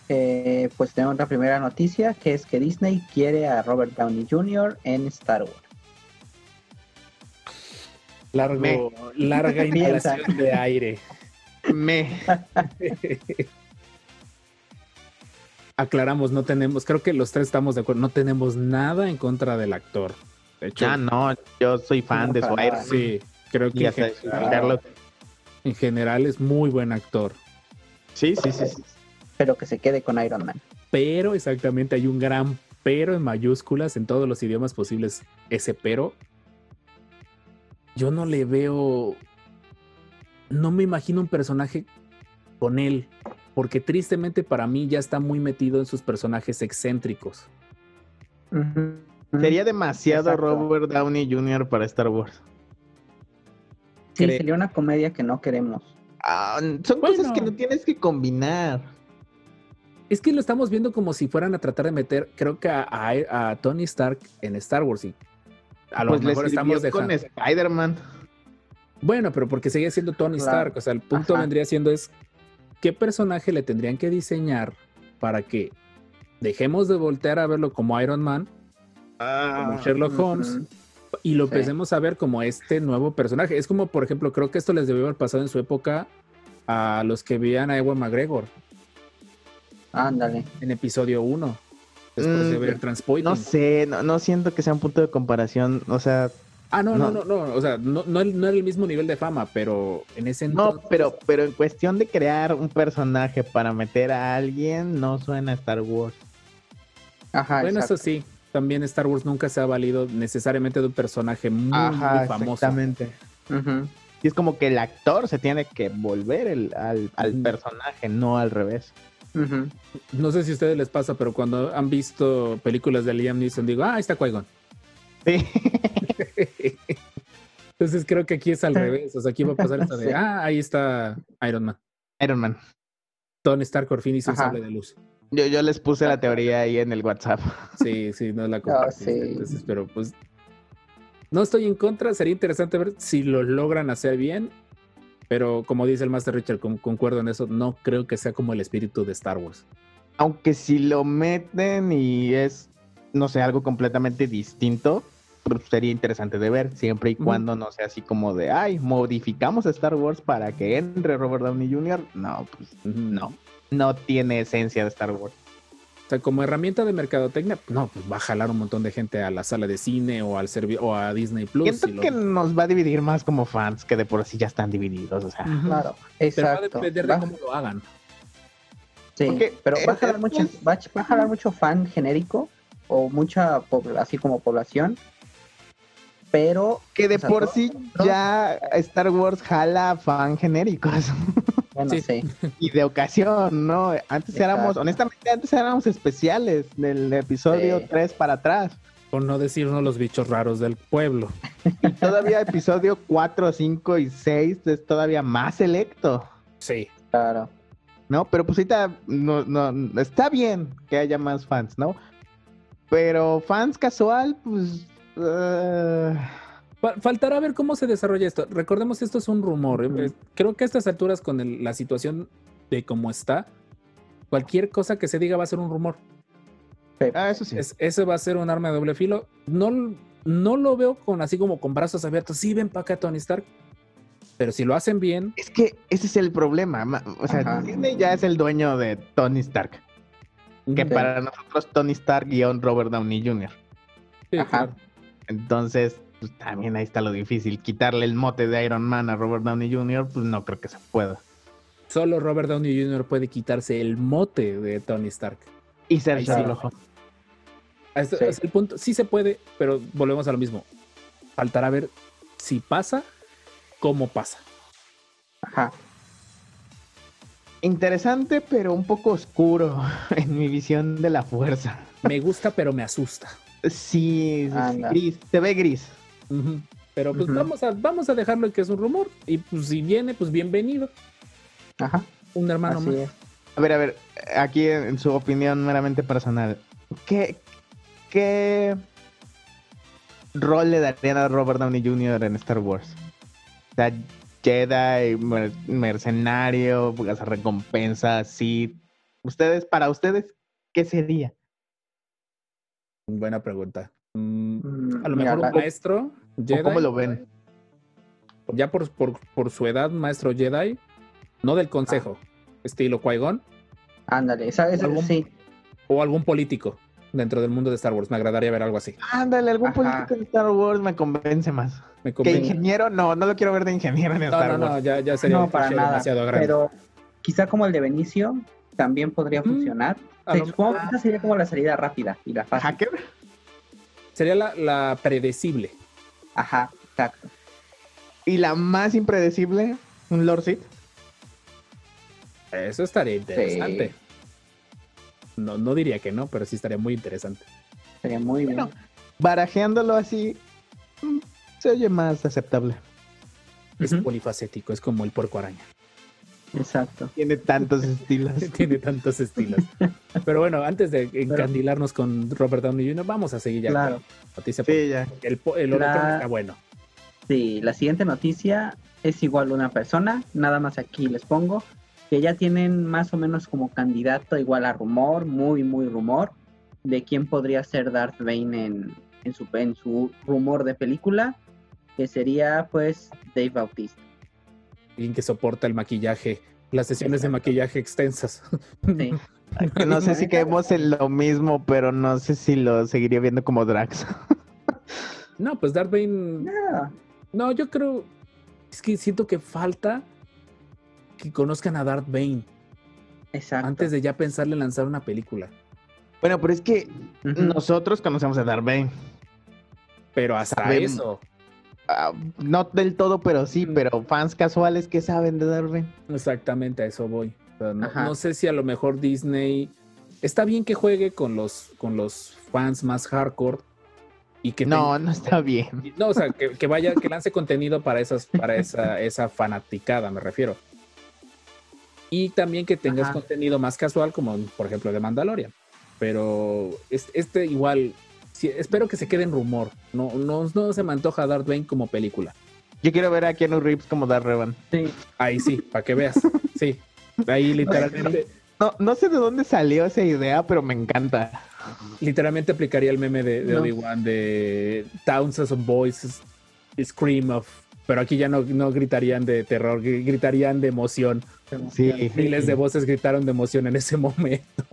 Eh, pues tenemos la primera noticia, que es que Disney quiere a Robert Downey Jr. en Star Wars. Largo, Me. larga inhalación de aire. Me. aclaramos, no tenemos, creo que los tres estamos de acuerdo, no tenemos nada en contra del actor. De hecho, Ah, no, yo soy fan de. Man. sí, creo que en general, en general es muy buen actor. Sí, sí, sí. sí. Pero que se quede con Iron Man. Pero exactamente hay un gran pero en mayúsculas en todos los idiomas posibles. Ese pero, yo no le veo, no me imagino un personaje con él, porque tristemente para mí ya está muy metido en sus personajes excéntricos. Sería demasiado Exacto. Robert Downey Jr. para Star Wars. Sí, cre- sería una comedia que no queremos. Ah, son cosas que no tienes que combinar. Es que lo estamos viendo como si fueran a tratar de meter, creo que a, a- a Tony Stark en Star Wars. Y a lo Pues mejor estamos con dejando. Spider-Man. Bueno, pero porque sigue siendo Tony Claro. Stark. O sea, el punto Ajá. vendría siendo es qué personaje le tendrían que diseñar para que dejemos de voltear a verlo como Iron Man, como Sherlock Holmes, y lo Sí. empecemos a ver como este nuevo personaje. Es como, por ejemplo, creo que esto les debió haber pasado en su época a los que veían a Ewan McGregor Ándale. en episodio 1. Después de Mm, ver Transpoiting. No sé, no, no siento que sea un punto de comparación. O sea, Ah, no, no, no, No. no. O sea, no, no, no era el mismo nivel de fama, pero en ese no, entonces. pero, pero en cuestión de crear un personaje para meter a alguien, no suena a Star Wars. Ajá, Bueno, exacto. eso sí. También Star Wars nunca se ha valido necesariamente de un personaje muy, muy famoso. exactamente. Y es como que el actor se tiene que volver el- al, personaje, no al revés. No sé si a ustedes les pasa, pero cuando han visto películas de Liam Neeson, digo, ah, ahí está Qui-Gon. Sí. Entonces creo que aquí es al revés. O sea, aquí va a pasar esto de, Sí. ah, ahí está Iron Man. Iron Man. Tony Stark por fin hizo un sable de luz. Yo, yo les puse la teoría ahí en el WhatsApp. Sí, sí, no la compartiste. sí. Entonces, pero pues no estoy en contra. Sería interesante ver si lo logran hacer bien. Pero como dice el Master Richard, con- concuerdo en eso, no creo que sea como el espíritu de Star Wars. Aunque si lo meten y es, no sé, algo completamente distinto, pues sería interesante de ver, siempre y cuando no sea así como de, ay, modificamos a Star Wars para que entre Robert Downey Jr. No, pues no, no tiene esencia de Star Wars. O sea, como herramienta de mercadotecnia, no, pues va a jalar un montón de gente a la sala de cine o al o a Disney Plus. Siento y lo- que nos va a dividir más como fans que de por sí ya están divididos, o sea. Claro, Pero va a exacto. depender de cómo lo hagan. Sí, Porque, pero va a jalar eh, mucho, va, a- va a jalar mucho fan genérico o mucha así como población. Pero Que de o sea, por todo- sí todo- ya Star Wars jala fan genéricos bueno, Sí. sí. y de ocasión, ¿no? Antes éramos, honestamente, antes éramos especiales del episodio Sí. 3 para atrás. Por no decirnos los bichos raros del pueblo. Y todavía episodio 4, 5 y 6 es todavía más selecto, Sí. Claro. ¿no? Pero pues ahorita no, no, está bien que haya más fans, ¿no? Pero fans casual, pues... eh, Faltará ver cómo se desarrolla esto. Recordemos que esto es un rumor. Eh, Creo que a estas alturas, con el- la situación de cómo está, cualquier cosa que se diga va a ser un rumor. Ah, eso sí. Es- ese va a ser un arma de doble filo. No, no lo veo con así como con brazos abiertos. Sí, ven para acá, Tony Stark. Pero si lo hacen bien, Es que ese es el problema. ma- O sea, Ajá. Disney ya es el dueño de Tony Stark. Que para nosotros Tony Stark guion Robert Downey Jr. sí, Ajá. claro. Entonces, pues también ahí está lo difícil. Quitarle el mote de Iron Man a Robert Downey Jr., pues no creo que se pueda. Solo Robert Downey Jr. puede quitarse el mote de Tony Stark. Y ser Ahí sí. Hasta, Sí. hasta el punto, sí se puede, pero volvemos a lo mismo. Faltará ver si pasa, cómo pasa. Ajá. Interesante, pero un poco oscuro en mi visión de la fuerza. Me gusta, pero me asusta. Sí, es gris, se ve gris. Pero pues vamos, a, vamos a dejarlo en que es un rumor. Y pues si viene, pues bienvenido. Ajá. Un hermano Así más. es. A ver, a ver, aquí en, en su opinión meramente personal, ¿qué, ¿qué rol le darían a Robert Downey Jr. en Star Wars? O sea, Jedi, mer- mercenario, recompensa, sí. Ustedes, para ustedes, ¿qué sería? Buena pregunta. Mm, Mm, a lo mira, mejor la- un maestro ¿O Jedi. ¿Cómo lo ven? Ya por, por, por su edad, maestro Jedi. No del consejo. Estilo Qui-Gon. Ándale, esa- ¿Algún- sí. O algún político dentro del mundo de Star Wars. Me agradaría ver algo así. Ándale, algún Ajá. político de Star Wars me convence más. Me Que ingeniero, no, no lo quiero ver de ingeniero en No, Star no, Wars. no, ya, ya sería No, un para cliché nada. demasiado grande. Pero quizá como el de Benicio también podría Mm, funcionar. lo- supongo que esa sería como la salida rápida y la fácil. ¿Hacker? Sería la, la predecible. Ajá, exacto. Y la más impredecible, un Lord Sith. Eso estaría interesante. No, no diría que no, pero sí estaría muy interesante. Sería muy bien. Bueno. Barajeándolo así, mm, se oye más aceptable. Es Ujú. polifacético, es como el puerco araña. Exacto. Tiene tantos estilos. Tiene tantos estilos. Pero bueno, antes de encandilarnos con Robert Downey Jr., vamos a seguir ya Claro. con la noticia. Sí, ya. El, el La- está bueno. Sí, la siguiente noticia es igual una persona, nada más aquí les pongo, que ya tienen más o menos como candidato igual a rumor, muy, muy rumor, de quién podría ser Darth Bane en, en, su, en su rumor de película, que sería pues Dave Bautista. Alguien que soporta el maquillaje, las sesiones de maquillaje extensas. Sí. No sé si caemos en lo mismo, pero no sé si lo seguiría viendo como Drax. No, pues Darth Bane. No, yo creo. Es que siento que falta que conozcan a Darth Bane Exacto. antes de ya pensarle en lanzar una película. Bueno, pero es que nosotros conocemos a Darth Bane. Pero hasta Sabemos. eso. Ah, no del todo, pero sí, Mm. pero fans casuales que saben de Bane. Exactamente, a eso voy. O sea, no, sé si a lo mejor Disney. Está bien que juegue con los, con los fans más hardcore. Y que No, tenga- no está bien. No, o sea, que, que vaya, que lance contenido para esas, para esa, esa fanaticada, me refiero. Y también que tengas Ajá. contenido más casual, como por ejemplo de Mandalorian. Pero es- este, igual, espero que se quede en rumor. No, no, no se me antoja Darth Bane como película. Yo quiero ver a Keanu Reeves como Darth Revan. Sí. Ahí sí, para que veas. Sí, ahí literalmente, No, no sé de dónde salió esa idea, pero me encanta. literalmente aplicaría el meme de, de No. Obi-Wan de Thousands of Voices Scream of. Pero aquí ya no, no gritarían de terror, gri- gritarían de emoción. Sí. Miles de voces gritaron de emoción en ese momento.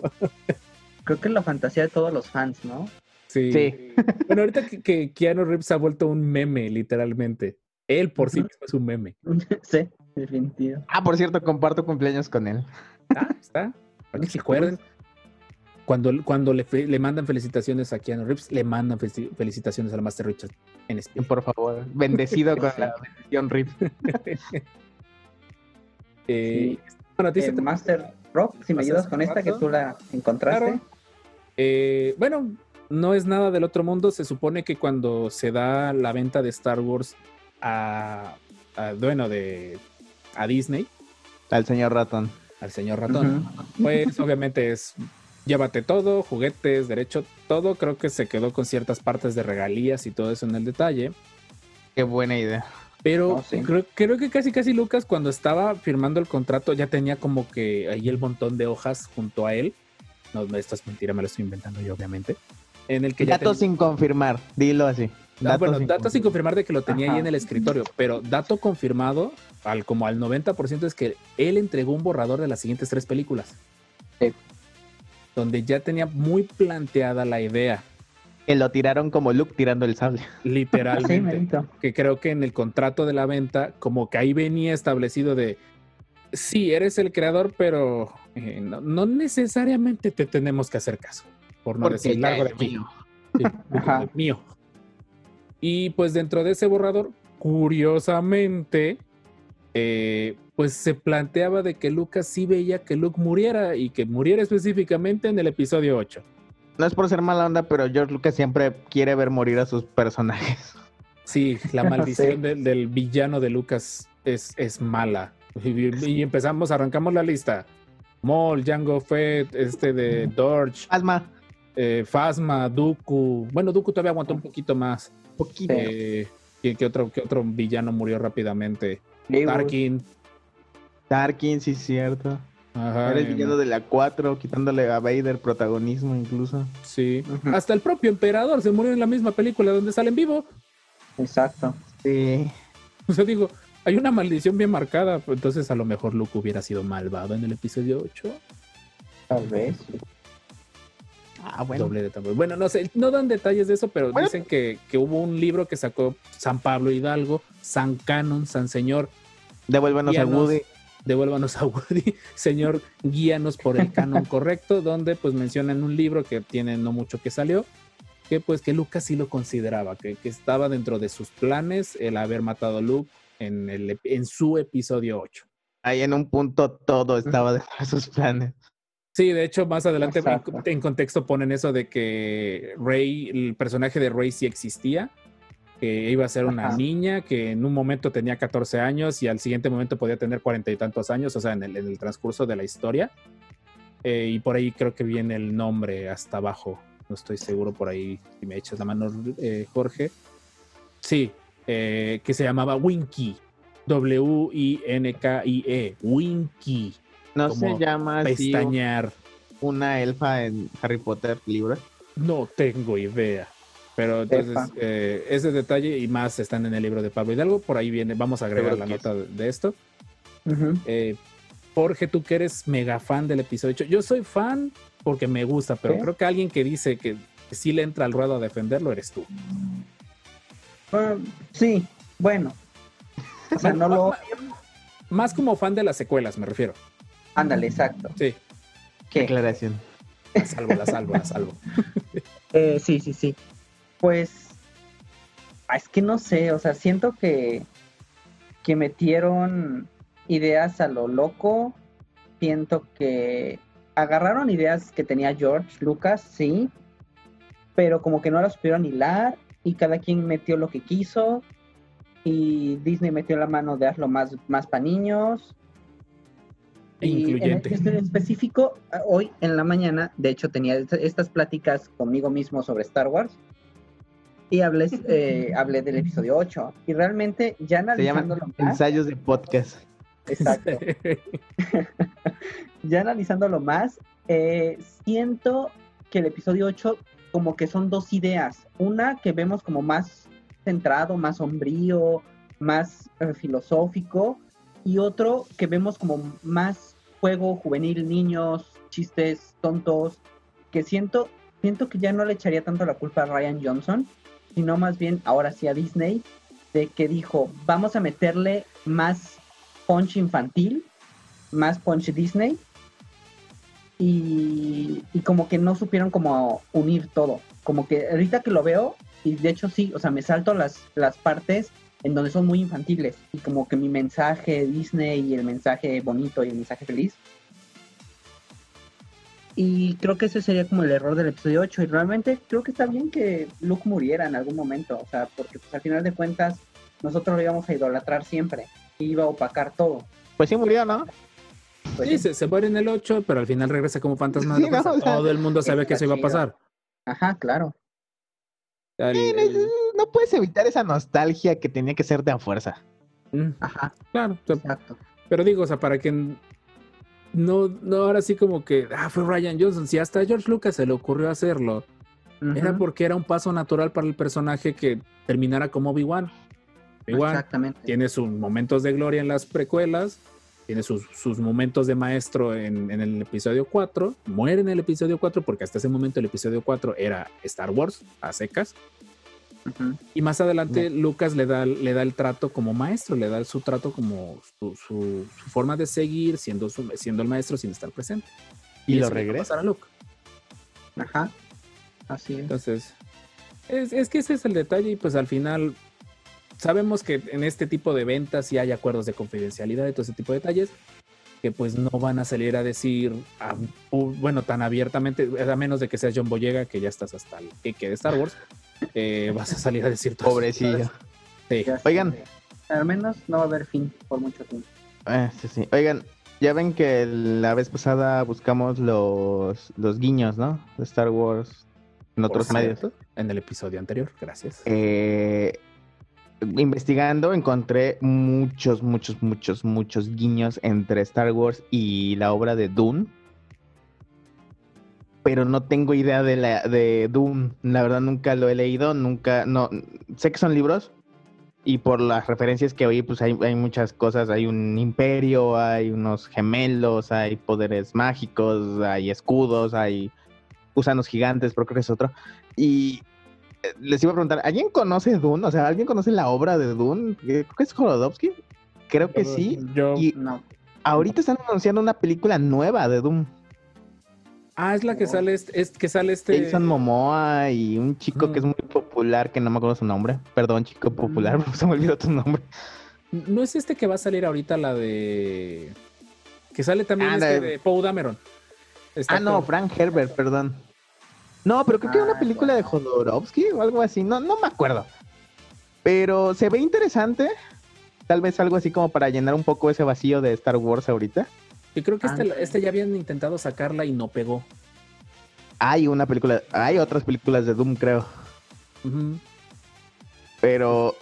Creo que es la fantasía de todos los fans, ¿no? Sí. Sí. Bueno, ahorita que, que Keanu Reeves ha vuelto un meme, literalmente. Él por sí mismo es un meme. sí, definitivo. Ah, por cierto, comparto cumpleaños con él. Ah, está. Para que se acuerden. Cuando, cuando le, fe- le mandan felicitaciones a Keanu Reeves, le mandan felici- felicitaciones al Master Richard en espíritu. Por favor, bendecido con la bendición Reeves. Eh, noticia El te- Master Rob, si me ¿Pasas ayudas con esta que tú la encontraste. Claro. Eh, bueno, no es nada del otro mundo. Se supone que cuando se da la venta de Star Wars a, a- bueno, de a Disney, Al señor ratón. al señor ratón, pues obviamente es llévate todo, juguetes, derecho, todo. Creo que se quedó con ciertas partes de regalías y todo eso en el detalle. Qué buena idea. Pero Oh, sí. creo, creo que casi casi Lucas cuando estaba firmando el contrato ya tenía como que ahí el montón de hojas junto a él. No, esto es mentira, me lo estoy inventando yo obviamente. En el que ya Datos ten- sin confirmar, dilo así. Ah, bueno, datos sin confirmar. confirmar de que lo tenía ahí en el escritorio, pero dato confirmado al como al 90% es que él entregó un borrador de las siguientes tres películas. Sí. Donde ya tenía muy planteada la idea, Que lo tiraron como Luke tirando el sable. Literalmente. que creo que en el contrato de la venta, como que ahí venía establecido de, sí, eres el creador, pero eh, no, no necesariamente te tenemos que hacer caso, por no Porque decir largo de aquí. mío. Sí, mío. Y pues dentro de ese borrador, curiosamente, eh, pues se planteaba de que Lucas sí veía que Luke muriera y que muriera específicamente en el episodio 8. No es por ser mala onda, pero George Lucas siempre quiere ver morir a sus personajes. Sí, la maldición Sí. del, del villano de Lucas es, es mala. Y, y empezamos, arrancamos la lista. Maul, Jango Fett, este de Dorch, Asma, eh, Phasma, Dooku. Bueno, Dooku todavía aguantó un poquito más. poquito. Eh, ¿qué, qué otro, qué otro villano murió rápidamente? Tarkin. Tarkin, sí, cierto. Ajá, Era el em, villano de la 4, quitándole a Vader protagonismo incluso. Sí. Hasta el propio emperador se murió en la misma película donde sale en vivo. Exacto. Sí. O sea, digo, hay una maldición bien marcada. pues, Entonces, a lo mejor Luke hubiera sido malvado en el episodio 8. Tal vez. Ah, bueno. Doble de tambor. Bueno, no sé, no dan detalles de eso, pero Bueno. dicen que, que hubo un libro que sacó San Pablo Hidalgo, San Canon, San Señor, Devuélvenos a. Woody. devuélvanos a Woody, Señor, guíanos por el canon correcto, donde pues mencionan un libro que tiene no mucho que salió, que pues que Lucas sí lo consideraba, que, que estaba dentro de sus planes el haber matado a Luke en, el, en su episodio 8. Ahí en un punto todo estaba dentro de sus planes. Sí, de hecho, más adelante en, Exacto. en contexto ponen eso de que Rey, el personaje de Rey sí existía, que iba a ser una Ajá. niña que en un momento tenía 14 años y al siguiente momento podía tener cuarenta y tantos años, o sea, en el, en el transcurso de la historia. Eh, y por ahí creo que viene el nombre hasta abajo, no estoy seguro por ahí, si me echas la mano, eh, Jorge. Sí, eh, que se llamaba Winky, W-I-N-K-I-E, Winky, No se llama así pestañear. una elfa en Harry Potter libro. No tengo idea. Pero entonces, eh, ese detalle y más están en el libro de Pablo Hidalgo. Por ahí viene, vamos a agregar la nota de, de esto. Eh, Jorge, tú que eres mega fan del episodio 8. Yo soy fan porque me gusta, pero creo que alguien que dice que, que sí le entra al ruedo a defenderlo eres tú. Ah, sí, bueno. O sea, no Bueno, lo. ma- Más como fan de las secuelas, me refiero. Ándale, exacto. Sí, ¿Qué? Declaración. la salvo, la salvo, la salvo. Eh, sí, sí, sí. Pues. ah, Es que no sé, o sea, siento que. Que metieron ideas a lo loco. Siento que. Agarraron ideas que tenía George Lucas, sí. Pero como que no las supieron hilar. Y cada quien metió lo que quiso. Y Disney metió la mano de hazlo más, más para niños. Y en Incluyente. este en específico, hoy en la mañana, de hecho, tenía est- estas pláticas conmigo mismo sobre Star Wars. Y hablé, eh, hablé del episodio 8. Y realmente, ya Se llaman analizándolo más, ensayos de podcast. exacto, ya analizándolo más, eh, siento que el episodio 8 como que son dos ideas. Una que vemos como más centrado, más sombrío, más eh, filosófico. Y otro que vemos como más juego juvenil, niños, chistes tontos. Que siento, siento que ya no le echaría tanto la culpa a Ryan Johnson, sino más bien ahora sí a Disney, de que dijo, vamos a meterle más punch infantil, más punch Disney, y, como que no supieron como unir todo. Como que ahorita que lo veo, y de hecho sí, o sea, me salto las, las partes en donde son muy infantiles, y como que mi mensaje Disney y el mensaje bonito y el mensaje feliz. Y creo que ese sería como el error del episodio 8. Y realmente creo que está bien que Luke muriera en algún momento. O sea, porque pues, al final de cuentas nosotros lo íbamos a idolatrar siempre. Y iba a opacar todo. Pues sí murió, ¿no? Pues, Sí, sí. se, se muere en el 8, pero al final regresa como fantasma. Sí, de la no, o sea, Todo el mundo sabía que eso iba a pasar. Ajá, claro. El- el- no puedes evitar esa nostalgia que tenía que ser de a fuerza. Mm, Ajá, claro, o sea, exacto. pero digo, o sea, para que no, no ahora sí como que, ah, fue Ryan Johnson, si hasta a George Lucas se le ocurrió hacerlo, era porque era un paso natural para el personaje que terminara como Obi-Wan. Obi-Wan. Exactamente. Tiene sus momentos de gloria en las precuelas, tiene sus, sus momentos de maestro en, en el episodio 4, muere en el episodio 4 porque hasta ese momento el episodio 4 era Star Wars a secas. Y más adelante Lucas le da, le da el trato como maestro, le da su trato como su, su- su forma de seguir siendo, su- siendo el maestro sin estar presente. Y lo va a regresa. a Luke. Ajá. Así es. Entonces, es, es que ese es el detalle y pues al final sabemos que en este tipo de ventas sí hay acuerdos de confidencialidad y todo ese tipo de detalles que pues no van a salir a decir, a- bueno, tan abiertamente, a menos de que seas John Boyega, que ya estás hasta el que de Star Wars, eh, vas a salir a decir todo. Pobrecillo. Sí. Oigan. Al menos no va a haber fin por mucho tiempo. Eh, sí, sí. Oigan, ya ven que la vez pasada buscamos los, los guiños, ¿no? De Star Wars en Por otros medios. cierto, En el episodio anterior, gracias. Eh, investigando encontré muchos, muchos, muchos, muchos guiños entre Star Wars y la obra de Dune. Pero no tengo idea de la de Dune. La verdad nunca lo he leído, nunca, no, sé que son libros y por las referencias que oí, pues hay, hay muchas cosas. Hay un imperio, hay unos gemelos, hay poderes mágicos, hay escudos, hay gusanos gigantes, pero creo que es otro. Y eh, les iba a preguntar, ¿alguien conoce Dune? O sea, ¿alguien conoce la obra de Dune? Eh, Creo que es Jodorowsky. Creo que sí. Yo, Y No. ahorita están anunciando una película nueva de Doom. Ah, es la que sale este, es, que sale este. Jason Momoa y un chico que es muy popular, que no me acuerdo su nombre. Perdón, chico popular, Mm. se me olvidó tu nombre. No es este que va a salir ahorita la de. Que sale también Ah, este de, de- Poe Dameron. Está Ah, no, Frank Herbert, perdón. No, pero creo que era una Ah, película de Jodorowsky o algo así. No, no me acuerdo. Pero se ve interesante. Tal vez algo así como para llenar un poco ese vacío de Star Wars ahorita. Y creo que este, Ah. este ya habían intentado sacarla y no pegó. Hay una película, hay otras películas de Doom, creo. Pero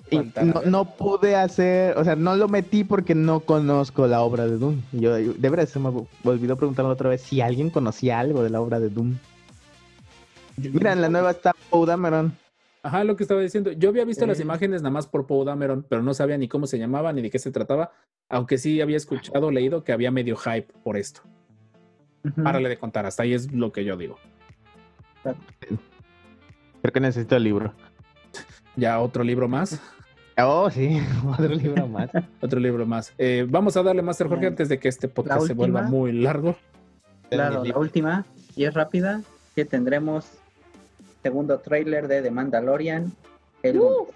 no, no pude hacer, o sea, no lo metí porque no conozco la obra de Doom. Yo, de verdad, se me olvidó preguntarle otra vez si alguien conocía algo de la obra de Doom. Mira, en la nueva está Poe Dameron. Ajá, lo que estaba diciendo. Yo había visto las imágenes nada más por Poe Dameron, pero no sabía ni cómo se llamaba ni de qué se trataba. Aunque sí había escuchado, leído que había medio hype por esto. Ujú. Párale de contar, hasta ahí es lo que yo digo. Creo que necesito el libro. Ya otro libro más. Oh, sí, otro libro más. Otro libro más. Eh, vamos a darle Master Jorge antes de que este podcast se vuelva muy largo. Claro, la última, y es rápida, que tendremos segundo tráiler de The Mandalorian el lunes.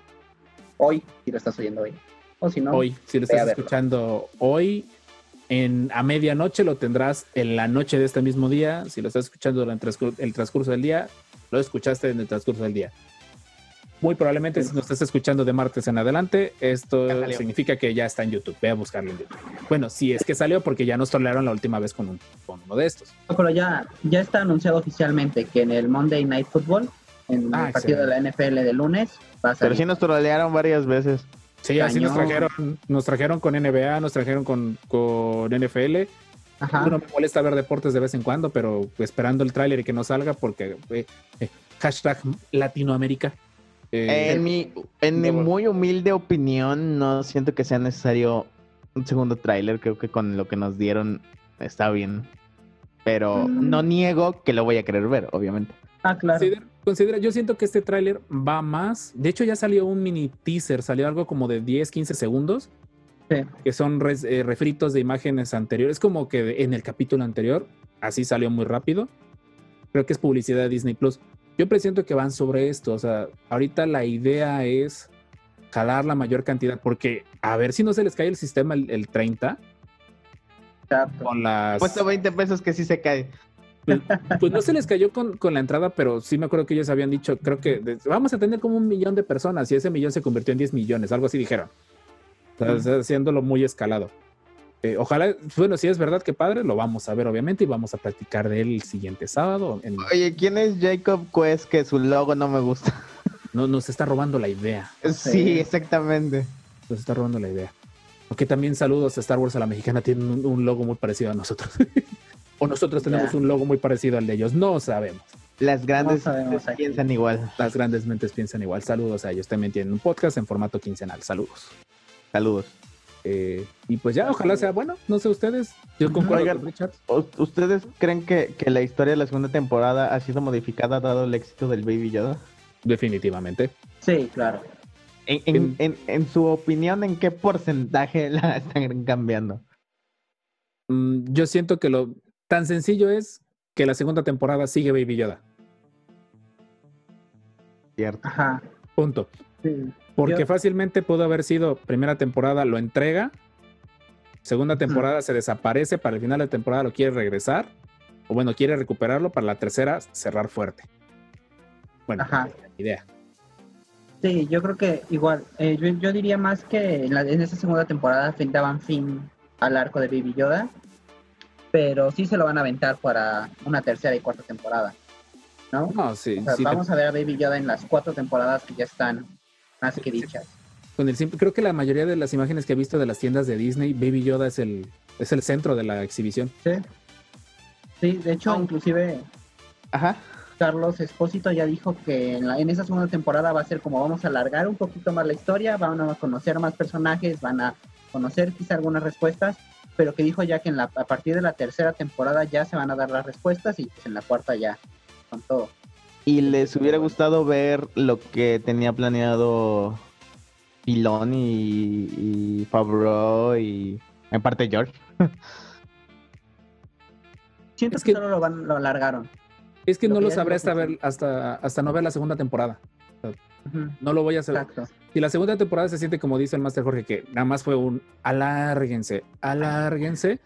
Hoy, si lo estás oyendo hoy. O si no, Hoy, si lo estás escuchando hoy, en, a medianoche lo tendrás en la noche de este mismo día. Si lo estás escuchando durante el transcurso del día, lo escuchaste en el transcurso del día. Muy probablemente, si nos estás escuchando de martes en adelante, esto significa que ya está en YouTube. Ve a buscarlo en YouTube. Bueno, si es que salió, porque ya nos trolearon la última vez con, un, con uno de estos. pero ya, ya está anunciado oficialmente que en el Monday Night Football, en Ah, el partido de la NFL de lunes, va a Pero salir. sí nos trolearon varias veces. Sí, así nos trajeron, nos trajeron con NBA, nos trajeron con, con NFL. Ajá. No me molesta ver deportes de vez en cuando, pero esperando el tráiler y que no salga porque eh, eh, hashtag Latinoamérica. Eh, En mi, en mi muy humilde opinión, no siento que sea necesario un segundo tráiler. Creo que con lo que nos dieron está bien. Pero Mm. no niego que lo voy a querer ver, obviamente. Ah, claro. considera, considera- yo siento que este tráiler va más. De hecho, ya salió un mini teaser, salió algo como de 10, 15 segundos, Sí. que son res- eh, refritos de imágenes anteriores. como que en el capítulo anterior, así salió muy rápido. Creo que es publicidad de Disney Plus. Yo presiento que van sobre esto. O sea, ahorita la idea es jalar la mayor cantidad, porque a ver si no se les cae el sistema el, el 30 Exacto. con las. Puesto 20 pesos que sí se cae. Pues, pues no se les cayó con, con la entrada, pero sí me acuerdo que ellos habían dicho, creo que de- vamos a tener como un millón de personas y ese millón se convirtió en 10 millones, algo así dijeron. O sea, Mm. haciéndolo muy escalado. Eh, ojalá, bueno, si es verdad que padre, lo vamos a ver obviamente y vamos a platicar de él el siguiente sábado. En- Oye, ¿quién es Jacob Quest que su logo no me gusta? no, nos está robando la idea, Sí, exactamente. nos está robando la idea. Porque también saludos a Star Wars a la mexicana, tienen un, un logo muy parecido a nosotros. o nosotros tenemos Ya. un logo muy parecido al de ellos, no sabemos. Las grandes No mentes aquí. piensan igual. Las grandes mentes piensan igual. Saludos a ellos. También tienen un podcast en formato quincenal. Saludos. Saludos. Eh, y pues ya, ojalá sea bueno. No sé ustedes. Yo concuerdo Oigan. con Richard. ¿U- ¿Ustedes creen que, que la historia de la segunda temporada ha sido modificada dado el éxito del Baby Yoda? Definitivamente. Sí, claro. En, en- en- en su opinión, ¿en qué porcentaje la están cambiando? Mm, yo siento que lo tan sencillo es que la segunda temporada sigue Baby Yoda. Cierto. Ajá. Punto. Sí. Porque Yo- fácilmente pudo haber sido primera temporada lo entrega, segunda temporada se desaparece, para el final de temporada lo quiere regresar, o bueno, quiere recuperarlo, para la tercera cerrar fuerte. Bueno, Ajá. idea. Sí, yo creo que igual, eh, yo, yo diría más que en, la, en esa segunda temporada fin, daban fin al arco de Baby Yoda, pero sí se lo van a aventar para una tercera y cuarta temporada, ¿no? No, sí, O sea, sí, vamos a ver a Baby Yoda en las cuatro temporadas que ya están más que dichas. con el simple- creo que la mayoría de las imágenes que he visto de las tiendas de Disney, Baby Yoda es el, es el centro de la exhibición. Sí, sí de hecho, inclusive Ajá. Carlos Espósito ya dijo que en, la- en esa segunda temporada va a ser como vamos a alargar un poquito más la historia, van a conocer más personajes, van a conocer quizá algunas respuestas, pero que dijo ya que en la, a partir de la tercera temporada ya se van a dar las respuestas y pues en la cuarta ya con todo. ¿Y les hubiera gustado ver lo que tenía planeado Filoni y, y Favreau y en parte George? Siento Es que, que- solo lo, van, lo alargaron. Es que Lo no que lo sabré hasta, ver, hasta, hasta no ver la segunda temporada. No lo voy a saber. Exacto. Si la segunda temporada se siente como dice el Master Jorge, que nada más fue un alárguense, alárguense.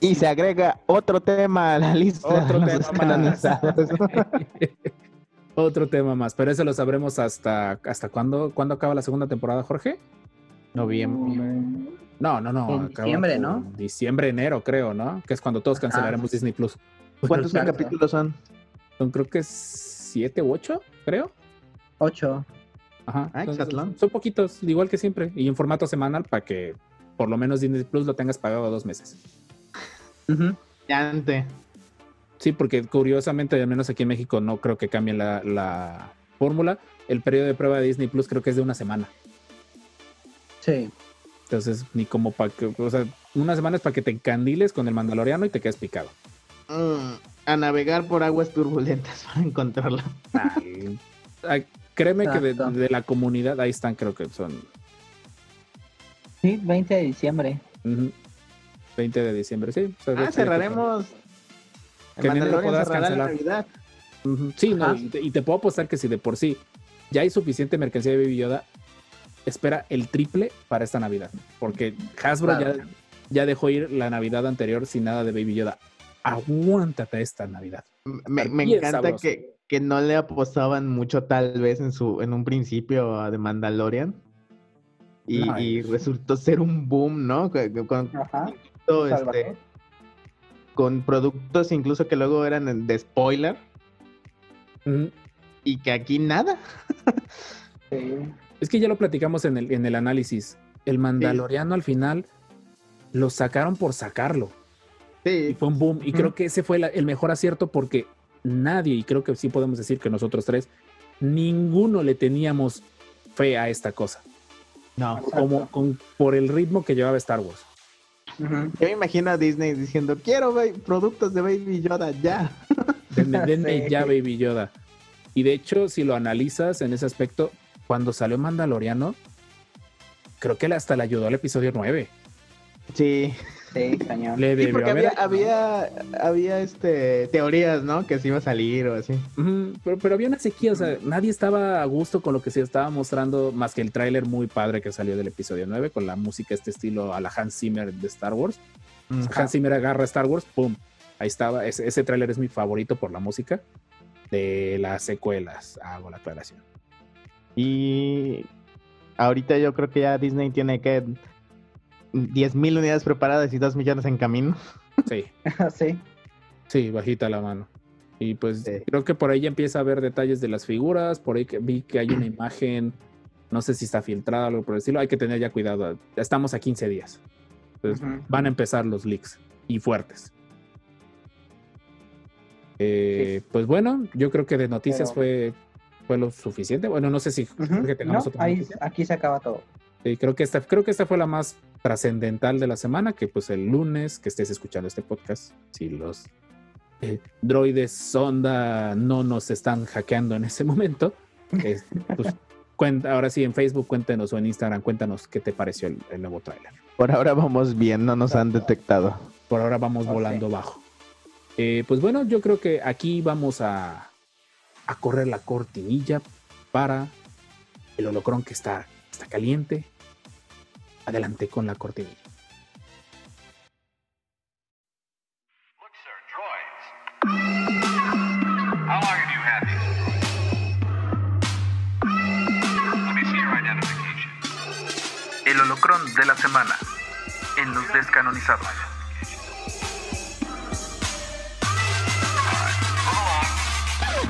Y se agrega otro tema a la lista. Otro de tema más. Otro tema más, pero eso lo sabremos hasta hasta cuándo, cuándo acaba la segunda temporada, Jorge. Noviembre. No, no, no. En acaba diciembre, ¿no? Diciembre, enero, creo, ¿no? Que es cuando todos cancelaremos Disney Plus. ¿Cuántos capítulos son? Son creo que siete u ocho, creo. Ocho. Ajá. Ah, Entonces, son poquitos, igual que siempre, y en formato semanal para que por lo menos Disney Plus lo tengas pagado dos meses. Ujú. Llante. Sí, porque curiosamente, al menos aquí en México, no creo que cambien la, la fórmula. El periodo de prueba de Disney Plus creo que es de una semana. Sí. Entonces, ni como para que, o sea, una semana es para que te encandiles con el Mandaloriano y te quedes picado. Mm, a navegar por aguas turbulentas para encontrarlo. Ay, ay, créeme que de, la comunidad, ahí están, creo que son Sí, 20 de diciembre. ujú, 20 de diciembre, sí. o sea, de Ah, cerraremos. Que ni lo podrás la cancelar. Sí, no, y te, y te puedo apostar que si de por sí ya hay suficiente mercancía de Baby Yoda, espera el triple para esta Navidad. Porque Hasbro Claro. ya, ya dejó ir la Navidad anterior sin nada de Baby Yoda. Aguántate esta Navidad. Me, encanta que, que no le apostaban mucho tal vez en su en un principio a The Mandalorian. Y, No, y y- resultó ser un boom, ¿no? Con, este, con productos incluso que luego eran de spoiler y que aquí nada. Sí. Es que ya lo platicamos en el, en el análisis. El Mandaloriano al final lo sacaron por sacarlo. Y fue un boom. Y creo que ese fue la- el mejor acierto porque nadie, y creo que sí podemos decir que nosotros tres, ninguno le teníamos fe a esta cosa. no. Como con, por el ritmo que llevaba Star Wars. Yo me imagino a Disney diciendo, quiero productos de Baby Yoda ya. Denme, denme Sí. ya, Baby Yoda. Y de hecho, si lo analizas en ese aspecto, cuando salió Mandaloriano, creo que hasta le ayudó al episodio 9. Sí. Sí, cañón. Le Sí, porque haber- había, había, había este, teorías, ¿no? Que se iba a salir o así. Pero, pero había una sequía, o sea, nadie estaba a gusto con lo que se estaba mostrando, más que el tráiler muy padre que salió del episodio 9, con la música este estilo a la Hans Zimmer de Star Wars. Hans Zimmer agarra Star Wars, ¡pum! Ahí estaba, ese, ese tráiler es mi favorito por la música de las secuelas, hago la aclaración. Y ahorita yo creo que ya Disney tiene que 10.000 unidades preparadas y 2 millones en camino. Sí, sí. sí, bajita la mano. Y pues Sí. creo que por ahí ya empieza a ver detalles de las figuras, por ahí que vi que hay una imagen, no sé si está filtrada o algo por el estilo, hay que tener ya cuidado, estamos a 15 días. Entonces, van a empezar los leaks y fuertes. Eh, Pues bueno, yo creo que de noticias Pero- fue, fue lo suficiente. Bueno, no sé si tengamos No, otra ahí, aquí se acaba todo. Sí, creo que esta, creo que esta fue la más trascendental de la semana, que pues el lunes que estés escuchando este podcast, si los eh, droides sonda no nos están hackeando en ese momento, es, pues, cuenta, ahora sí en Facebook cuéntenos o en Instagram cuéntanos qué te pareció el, el nuevo tráiler. Por ahora vamos bien, no nos han detectado. Por ahora vamos volando bajo. Eh, pues bueno, yo creo que aquí vamos a, a correr la cortinilla para el holocrón que está, está caliente. Adelante con la cortinilla. Look, sir, droids. How long have you had these? Let me see your identification. El holocrón de la semana en los descanonizados.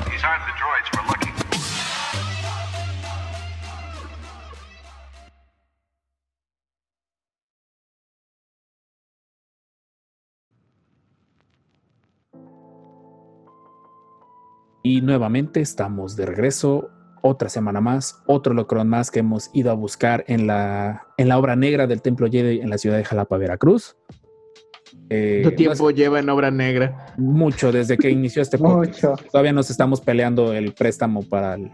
These aren't the droids Y nuevamente estamos de regreso. Otra semana más, otro locrón más que hemos ido a buscar en la, en la obra negra del Templo Jedi en la ciudad de Jalapa, Veracruz. Eh, ¿Cuánto no tiempo es lleva en obra negra? mucho desde que inició este podcast. Mucho. Todavía nos estamos peleando el préstamo para el,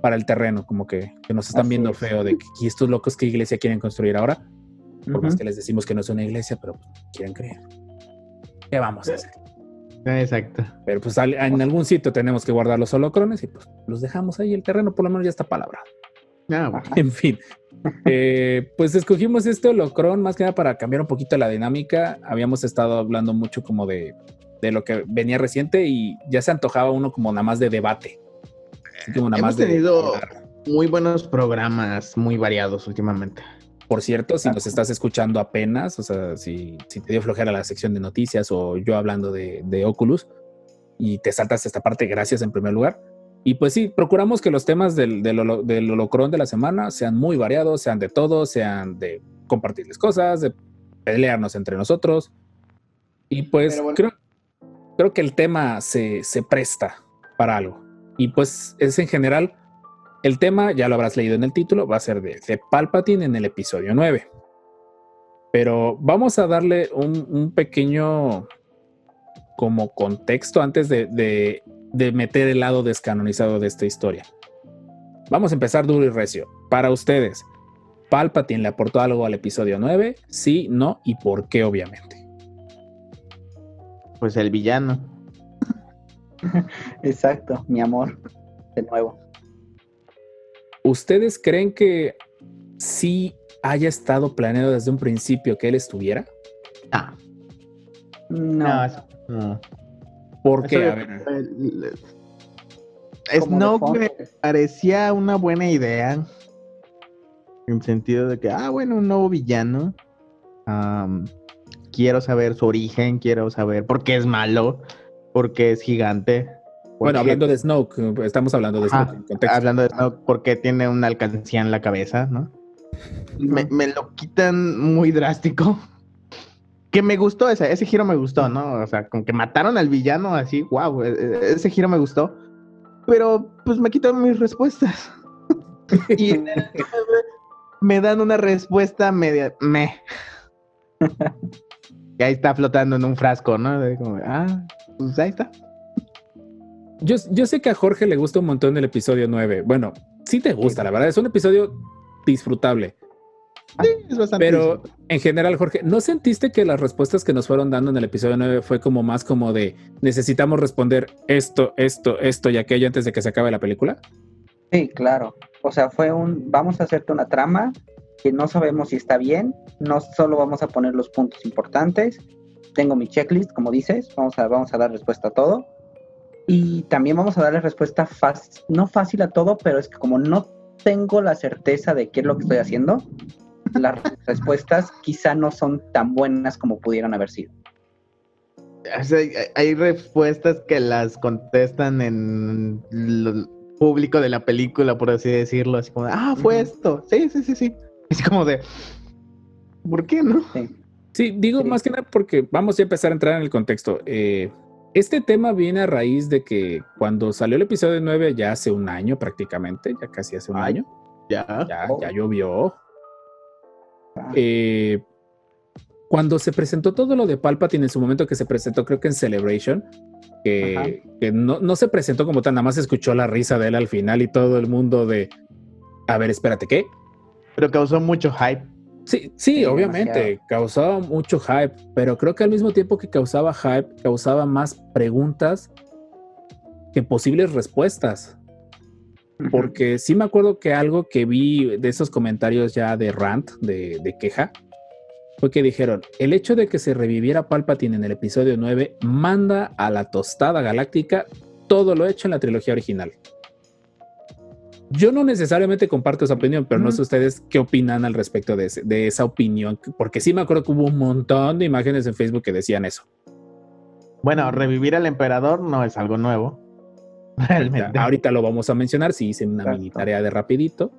para el terreno, como que, que nos están Así viendo es. feo de que "¿Y estos locos qué iglesia quieren construir ahora. Por más que les decimos que no es una iglesia, pero pues, quieren creer. ¿Qué vamos a hacer? Exacto. Pero pues al- en algún sitio tenemos que guardar los holocrones y pues los dejamos ahí. El terreno por lo menos ya está palabrado. Ah, bueno. En fin. Eh, pues escogimos este holocron más que nada para cambiar un poquito la dinámica. Habíamos estado hablando mucho como de, de lo que venía reciente y ya se antojaba uno como nada más de debate. Así como nada Hemos más tenido-. Muy buenos programas, muy variados últimamente. Por cierto, si nos estás escuchando apenas, o sea, si, si te dio flojera la sección de noticias o yo hablando de, de Oculus y te saltas esta parte, gracias en primer lugar. Y pues sí, procuramos que los temas del, del, holo- del holocrón de la semana sean muy variados, sean de todo, sean de compartirles cosas, de pelearnos entre nosotros. Y pues Pero bueno. creo, creo que el tema se, se presta para algo. Y pues es en general el tema, ya lo habrás leído en el título, va a ser de, de Palpatine en el episodio 9. Pero vamos a darle un, un pequeño como contexto antes de, de- de meter el lado descanonizado de esta historia. Vamos a empezar duro y recio. Para ustedes, ¿Palpatine le aportó algo al episodio 9? Sí, no y por qué, obviamente. Pues el villano. Exacto, mi amor. De nuevo. ¿Ustedes creen que sí haya estado planeado desde un principio que él estuviera? Ah, No. no, eso- no. ¿Por qué? Eso A ver, Snoke me parecía una buena idea. En sentido de que, ah, bueno, un nuevo villano. Quiero saber su origen, quiero saber por qué es malo, por qué es gigante. Bueno, qué- hablando de Snoke, estamos hablando de Ajá, Snoke en contexto. hablando de Snoke, por qué tiene una alcancía en la cabeza, ¿no? me, me lo quitan muy drástico. Que me gustó ese, ese giro me gustó, ¿no? O sea, como que mataron al villano así, wow, ese giro me gustó. Pero pues me quitan mis respuestas. y en el me dan una respuesta media me. y ahí está flotando en un frasco, ¿no? Como, ah, pues ahí está. Yo, yo sé que a Jorge le gusta un montón el episodio 9. Bueno, sí te gusta, la verdad. Es un episodio disfrutable. Sí, es bastante Pero en general, Jorge, ¿no sentiste que las respuestas que nos fueron dando en el episodio 9 fue como más como de necesitamos responder esto, esto, esto y aquello antes de que se acabe la película? Sí, claro. O sea, fue un, vamos a hacerte una trama que no sabemos si está bien, no solo vamos a poner los puntos importantes. Tengo mi checklist, como dices, vamos a, vamos a dar respuesta a todo. Y también vamos a darle respuesta fácil, no fácil a todo, pero es que como no tengo la certeza de qué es lo que estoy haciendo, las respuestas quizá no son tan buenas como pudieran haber sido. O sea, hay- respuestas que las contestan en el público de la película, por así decirlo, así como, ah, fue esto, sí, sí, sí, sí. Es como de, ¿por qué no? Sí. Sí, digo Sí. más que nada porque vamos a empezar a entrar en el contexto. Eh, este tema viene a raíz de que cuando salió el episodio 9, ya hace un año prácticamente, ya casi hace un Ay. año, Ya. ya, Oh. ya llovió. Ah. Eh, cuando se presentó todo lo de Palpatine en su momento que se presentó, creo que en Celebration, que, que no, no se presentó como tal, nada más se escuchó la risa de él al final y todo el mundo de, a ver, espérate, ¿qué? Pero causó mucho hype. Sí, sí, Sí, obviamente, demasiado. causaba mucho hype, pero creo que al mismo tiempo que causaba hype, causaba más preguntas que posibles respuestas. Porque sí me acuerdo que algo que vi de esos comentarios ya de rant, de, de queja, fue que dijeron, el hecho de que se reviviera Palpatine en el episodio 9 manda a la tostada galáctica todo lo hecho en la trilogía original. Yo no necesariamente comparto esa opinión, pero no sé ustedes qué opinan al respecto de, ese- de esa opinión, porque sí me acuerdo que hubo un montón de imágenes en Facebook que decían eso. Bueno, revivir al emperador no es algo nuevo. Realmente. Ahorita lo vamos a mencionar, si hice una Exacto. mini tarea de rapidito.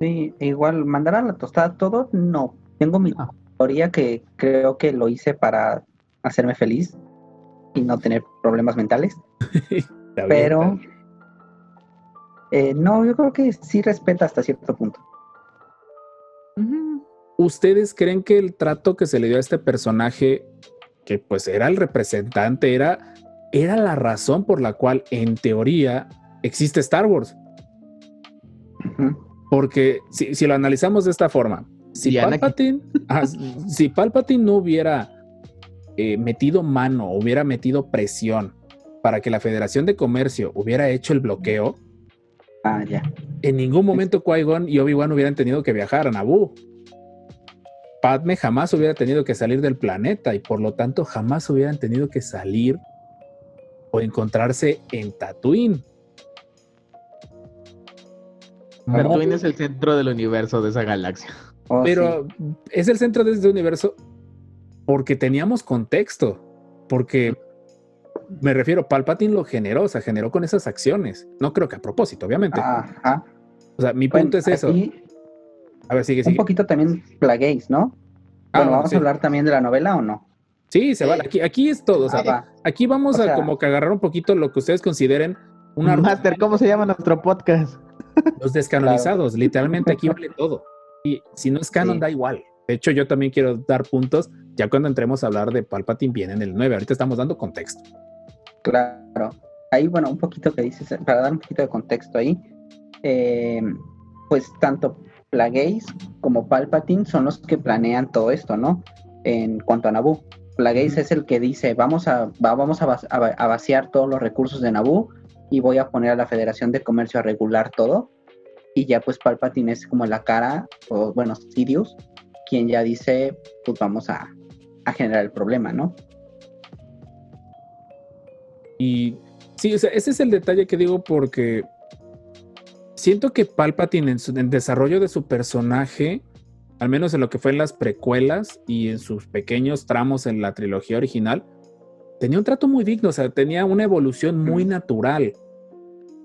Sí, igual, mandar a la tostada todo, no. Tengo mi No. teoría que creo que lo hice para hacerme feliz y no tener problemas mentales. Pero bien. Eh, no, yo creo que sí respeta hasta cierto punto. ¿Ustedes creen que el trato que se le dio a este personaje, que pues era el representante, era, era la razón por la cual en teoría existe Star Wars? Porque si, si lo analizamos de esta forma, si. Palpatine, ah, si Palpatine no hubiera eh, metido mano, hubiera metido presión para que la Federación de Comercio hubiera hecho el bloqueo, Ah, ya. en ningún momento Qui-Gon y Obi-Wan hubieran tenido que viajar a Naboo. Padme jamás hubiera tenido que salir del planeta y por lo tanto jamás hubieran tenido que salir o encontrarse en Tatooine. Tatooine Mo- es el centro del universo de esa galaxia. Oh, sí. pero es el centro de este universo porque teníamos contexto, porque me refiero, Palpatine lo generó, o sea, generó con esas acciones. No creo que a propósito, obviamente. Ajá. o sea, mi Bueno, punto es eso. aquí A ver, sigue, un sigue. poquito también plaguéis, ¿no? Ah, bueno, vamos sí. a hablar también de la novela o no. Sí, se vale. Aquí, aquí es todo. O sea, Ah, va. aquí vamos O a sea- como que agarrar un poquito lo que ustedes consideren un Master, ¿cómo se llama nuestro podcast? los descanonizados. Literalmente aquí vale todo. Y si no es canon, Sí. da igual. De hecho, yo también quiero dar puntos. Ya cuando entremos a hablar de Palpatine, viene en el 9. Ahorita estamos dando contexto. Claro. Ahí, bueno, un poquito que dices, para dar un poquito de contexto ahí, eh, pues tanto Plagueis como Palpatine son los que planean todo esto, ¿no? En cuanto a Naboo. Plagueis es el que dice, vamos a, va- vamos a, vas- a va- a vaciar todos los recursos de Naboo y voy a poner a la Federación de Comercio a regular todo. Y ya pues Palpatine es como la cara, o bueno, Sidious, quien ya dice, pues vamos a, a generar el problema, ¿no? Y sí, o sea, ese es el detalle que digo porque siento que Palpatine en, su, en desarrollo de su personaje, al menos en lo que fue en las precuelas y en sus pequeños tramos en la trilogía original, tenía un trato muy digno, o sea, tenía una evolución muy natural.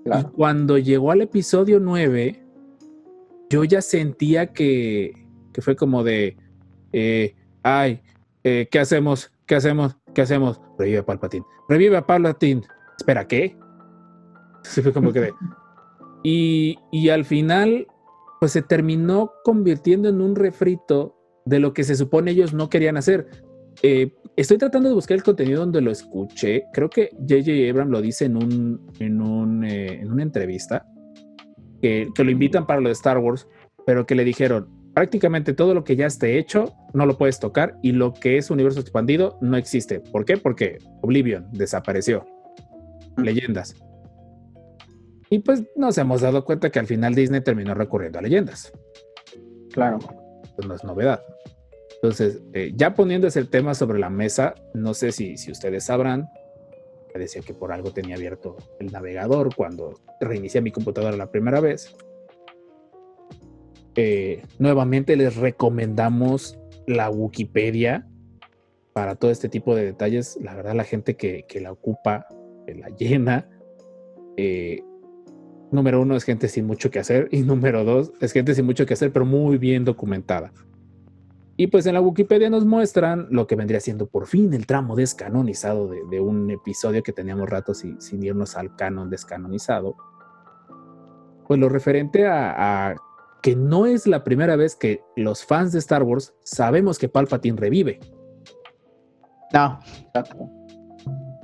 Claro. Y cuando llegó al episodio 9, yo ya sentía que, que fue como de, eh, ay, eh, ¿qué hacemos? ¿Qué hacemos? ¿Qué hacemos? Revive a Palpatine. Revive a Palpatine. Espera, ¿qué? Se fue como que de... Y, y al final, pues se terminó convirtiendo en un refrito de lo que se supone ellos no querían hacer. Eh, estoy tratando de buscar el contenido donde lo escuché. Creo que J.J. Abrams lo dice en, un, en, un, eh, en una entrevista, que, que lo invitan para lo de Star Wars, pero que le dijeron, prácticamente todo lo que ya esté hecho no lo puedes tocar y lo que es universo expandido no existe. ¿Por qué? Porque Oblivion desapareció. Leyendas. Y pues nos hemos dado cuenta que al final Disney terminó recurriendo a leyendas Claro. pues no es novedad. Entonces, eh, ya poniéndose el tema sobre la mesa, no sé si, si ustedes sabrán, decía que por algo tenía abierto el navegador cuando reinicié mi computadora la primera vez. Eh, nuevamente les recomendamos la Wikipedia para todo este tipo de detalles. La verdad, la gente que, que la ocupa, que la llena, eh, número uno es gente sin mucho que hacer y número dos es gente sin mucho que hacer, pero muy bien documentada. Y pues en la Wikipedia nos muestran lo que vendría siendo por fin el tramo descanonizado de, un episodio que teníamos rato sin, sin irnos al canon descanonizado. Pues lo referente a que no es la primera vez que los fans de Star Wars sabemos que Palpatine revive. No.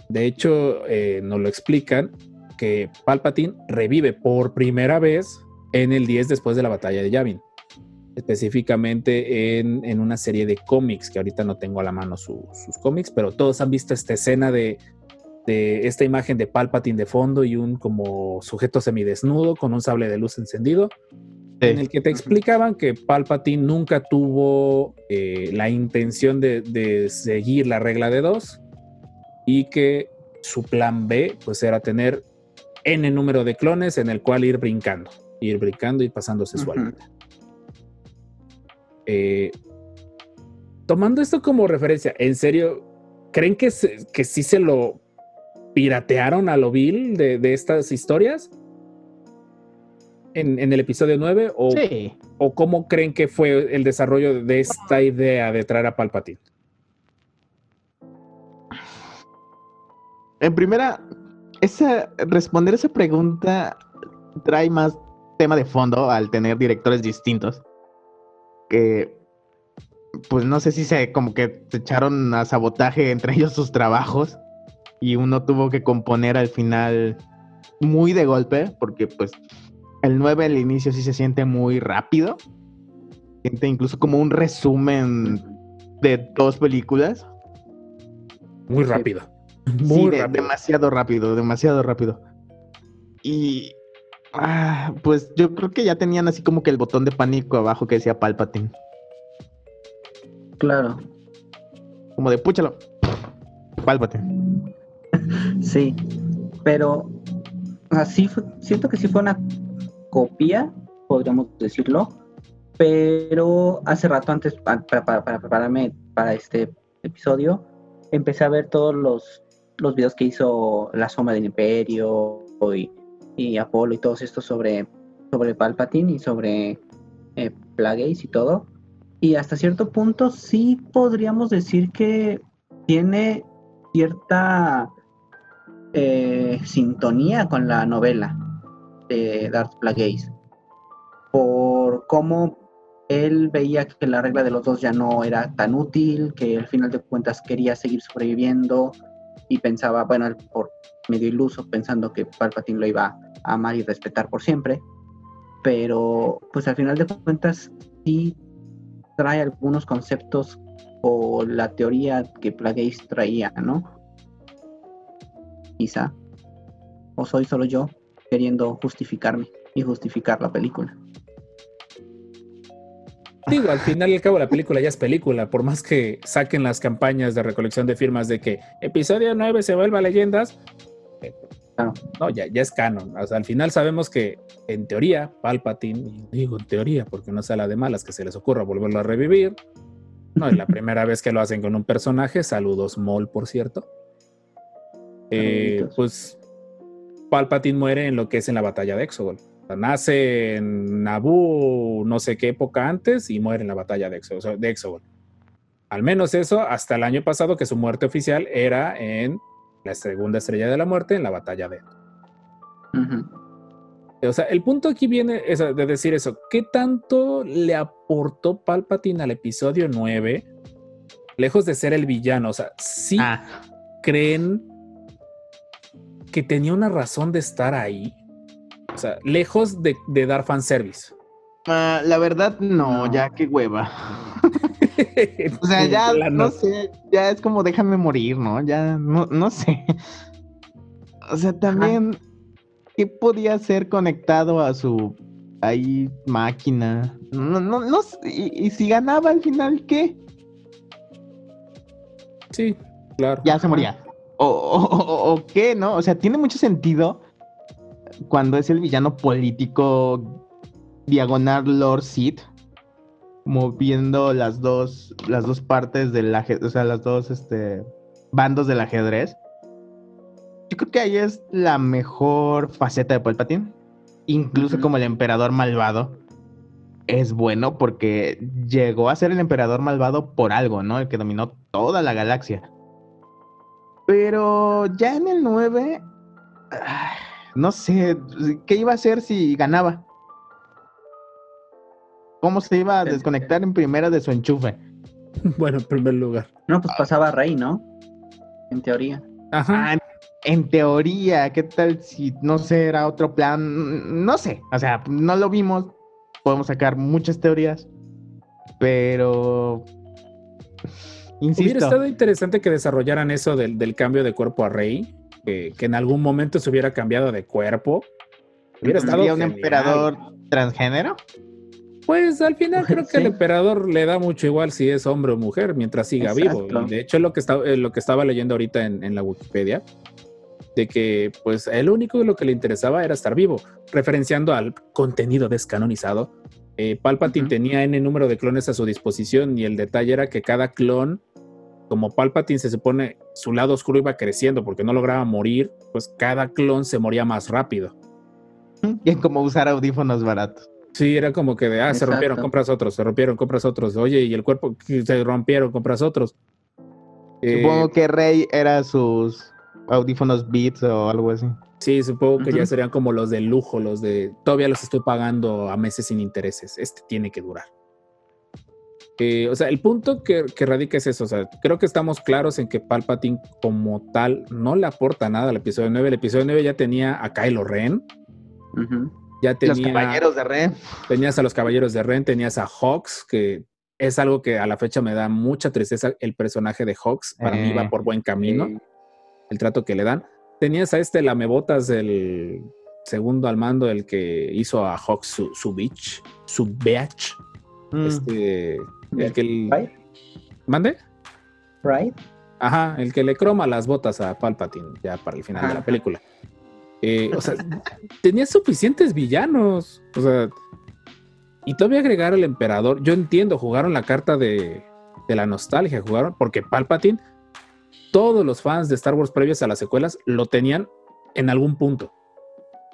De hecho, eh, nos lo explican que Palpatine revive por primera vez en el 10 después de la batalla de Yavin. Específicamente en, en una serie de cómics, que ahorita no tengo a la mano su- sus cómics, pero todos han visto esta escena de, de esta imagen de Palpatine de fondo y un como sujeto semidesnudo con un sable de luz encendido, en el que te explicaban que Palpatine nunca tuvo eh, la intención de, de seguir la regla de dos y que su plan B pues era tener n número de clones en el cual ir brincando, ir brincando y pasándose su alita. Eh, tomando esto como referencia, ¿en serio creen que, se- que sí se lo piratearon a lo vil de, de estas historias? En, en el episodio 9 o, Sí. o cómo creen que fue el desarrollo de esta idea de traer a Palpatine? En primera, esa, responder esa pregunta trae más tema de fondo al tener directores distintos. Que, pues no sé si se como que se echaron a sabotaje entre ellos sus trabajos y uno tuvo que componer al final muy de golpe, porque pues el 9 al inicio sí se siente muy rápido. Siente incluso como un resumen de dos películas. Muy Sí. rápido. Sí, Muy de- rápido. demasiado rápido, demasiado rápido. Y ah, pues yo creo que ya tenían así como que el botón de pánico abajo que decía Palpatine. Claro, Como de púchalo. Palpatine. sí. Pero así fue- siento que sí fue una copia, podríamos decirlo. Pero hace rato antes, pa- para, para- para prepararme para este episodio, empecé a ver todos los, los videos que hizo La Sombra del Imperio y, y Apolo y todos estos sobre, sobre Palpatine y sobre eh, Plagueis y todo. Y hasta cierto punto sí podríamos decir que tiene cierta eh, sintonía con la novela de Darth Plagueis. Por cómo él veía que la regla de los dos ya no era tan útil, que al final de cuentas quería seguir sobreviviendo y pensaba, bueno, por medio iluso, pensando que Palpatine lo iba a amar y respetar por siempre. Pero pues al final de cuentas sí trae algunos conceptos o la teoría que Plagueis traía, ¿no? Quizá. O soy solo yo queriendo justificarme y justificar la película. Digo, al final y al cabo la película ya es película, por más que saquen las campañas de recolección de firmas de que episodio 9 se vuelva leyendas, eh, Claro. no, ya, ya es canon. O sea, al final sabemos que en teoría Palpatine, digo en teoría porque no sea la de malas que se les ocurra volverlo a revivir, no es la primera vez que lo hacen con un personaje, saludos Mol por cierto. Eh, pues Palpatine muere en lo que es en la batalla de Exogol. O sea, nace en Naboo no sé qué época antes y muere en la batalla de Exogol. de. Al menos eso hasta el año pasado que su muerte oficial era en la segunda estrella de la muerte en la batalla de... O sea, el punto aquí viene es de decir eso. ¿Qué tanto le aportó Palpatine al episodio 9? Lejos de ser el villano. O sea, sí Ah, creen que tenía una razón de estar ahí. O sea, lejos de, de dar fanservice. ah, la verdad, no, No. ya qué hueva. O sea, ya La no sé, ya es como déjame morir, ¿no? Ya no, no sé. O sea, también, ¿qué podía ser conectado a su ahí máquina? No, no, no sé, y, y si ganaba al final, ¿qué? Sí, claro. Ya se moría. O, o- o- o qué, ¿no? O sea, tiene mucho sentido cuando es el villano político diagonal Lord Sid, moviendo las dos, las dos partes del ajedrez, o sea, las dos este, bandos del ajedrez. Yo creo que ahí es la mejor faceta de Palpatine. Incluso como el emperador malvado. es bueno porque llegó a ser el emperador malvado por algo, ¿no? El que dominó toda la galaxia. Pero ya en el 9, ah, no sé, ¿qué iba a hacer si ganaba? ¿Cómo se iba a desconectar en primera de su enchufe? Bueno, en primer lugar. No, pues pasaba Rey, ¿no? En teoría. Ajá. Ah, en teoría, ¿qué tal si no sé, era otro plan? No sé, o sea, no lo vimos. Podemos sacar muchas teorías, pero insisto. Hubiera estado interesante que desarrollaran eso del, del cambio de cuerpo a Rey, que, que en algún momento se hubiera cambiado de cuerpo. Hubiera estado ¿Sería un genial. emperador transgénero? Pues al final creo que Sí. el emperador le da mucho igual si es hombre o mujer mientras siga Exacto. vivo. Y de hecho, lo que, está, eh, lo que estaba leyendo ahorita en, en la Wikipedia, de que pues el único lo que le interesaba era estar vivo, referenciando al contenido descanonizado. Eh, Palpatine Ujú. tenía N número de clones a su disposición y el detalle era que cada clon, como Palpatine se supone su lado oscuro iba creciendo porque no lograba morir, pues cada clon se moría más rápido. Y es como usar audífonos baratos. Sí, era como que de, ah, se rompieron, compras otros, se rompieron, compras otros. Oye, y el cuerpo, que se rompieron, compras otros. Eh, Supongo que Rey era sus audífonos Beats o algo así. Sí, supongo que ya serían como los de lujo, los de, todavía los estoy pagando a meses sin intereses. Este tiene que durar. Eh, o sea, el punto que, que radica es eso. O sea, creo que estamos claros en que Palpatine como tal no le aporta nada al episodio 9. El episodio 9 ya tenía a Kylo Ren, Ujú. ya tenía... Los caballeros de Rey. Tenías a los Caballeros de Ren, tenías a Hawks, que es algo que a la fecha me da mucha tristeza. El personaje de Hawks para mí Eh, va por buen camino, Eh, el trato que le dan. Tenías a este Lamebotas del segundo al mando, el que hizo a Hawks su, su bitch, su bitch. Mm. Este, el que el- Right? ¿Mande? Right? Ajá, el que le croma las botas a Palpatine ya para el final de la película. Eh, o sea, tenía suficientes villanos. O sea, y todavía agregar al emperador. Yo entiendo, jugaron la carta de, de la nostalgia, jugaron, porque Palpatine, todos los fans de Star Wars previos a las secuelas lo tenían en algún punto.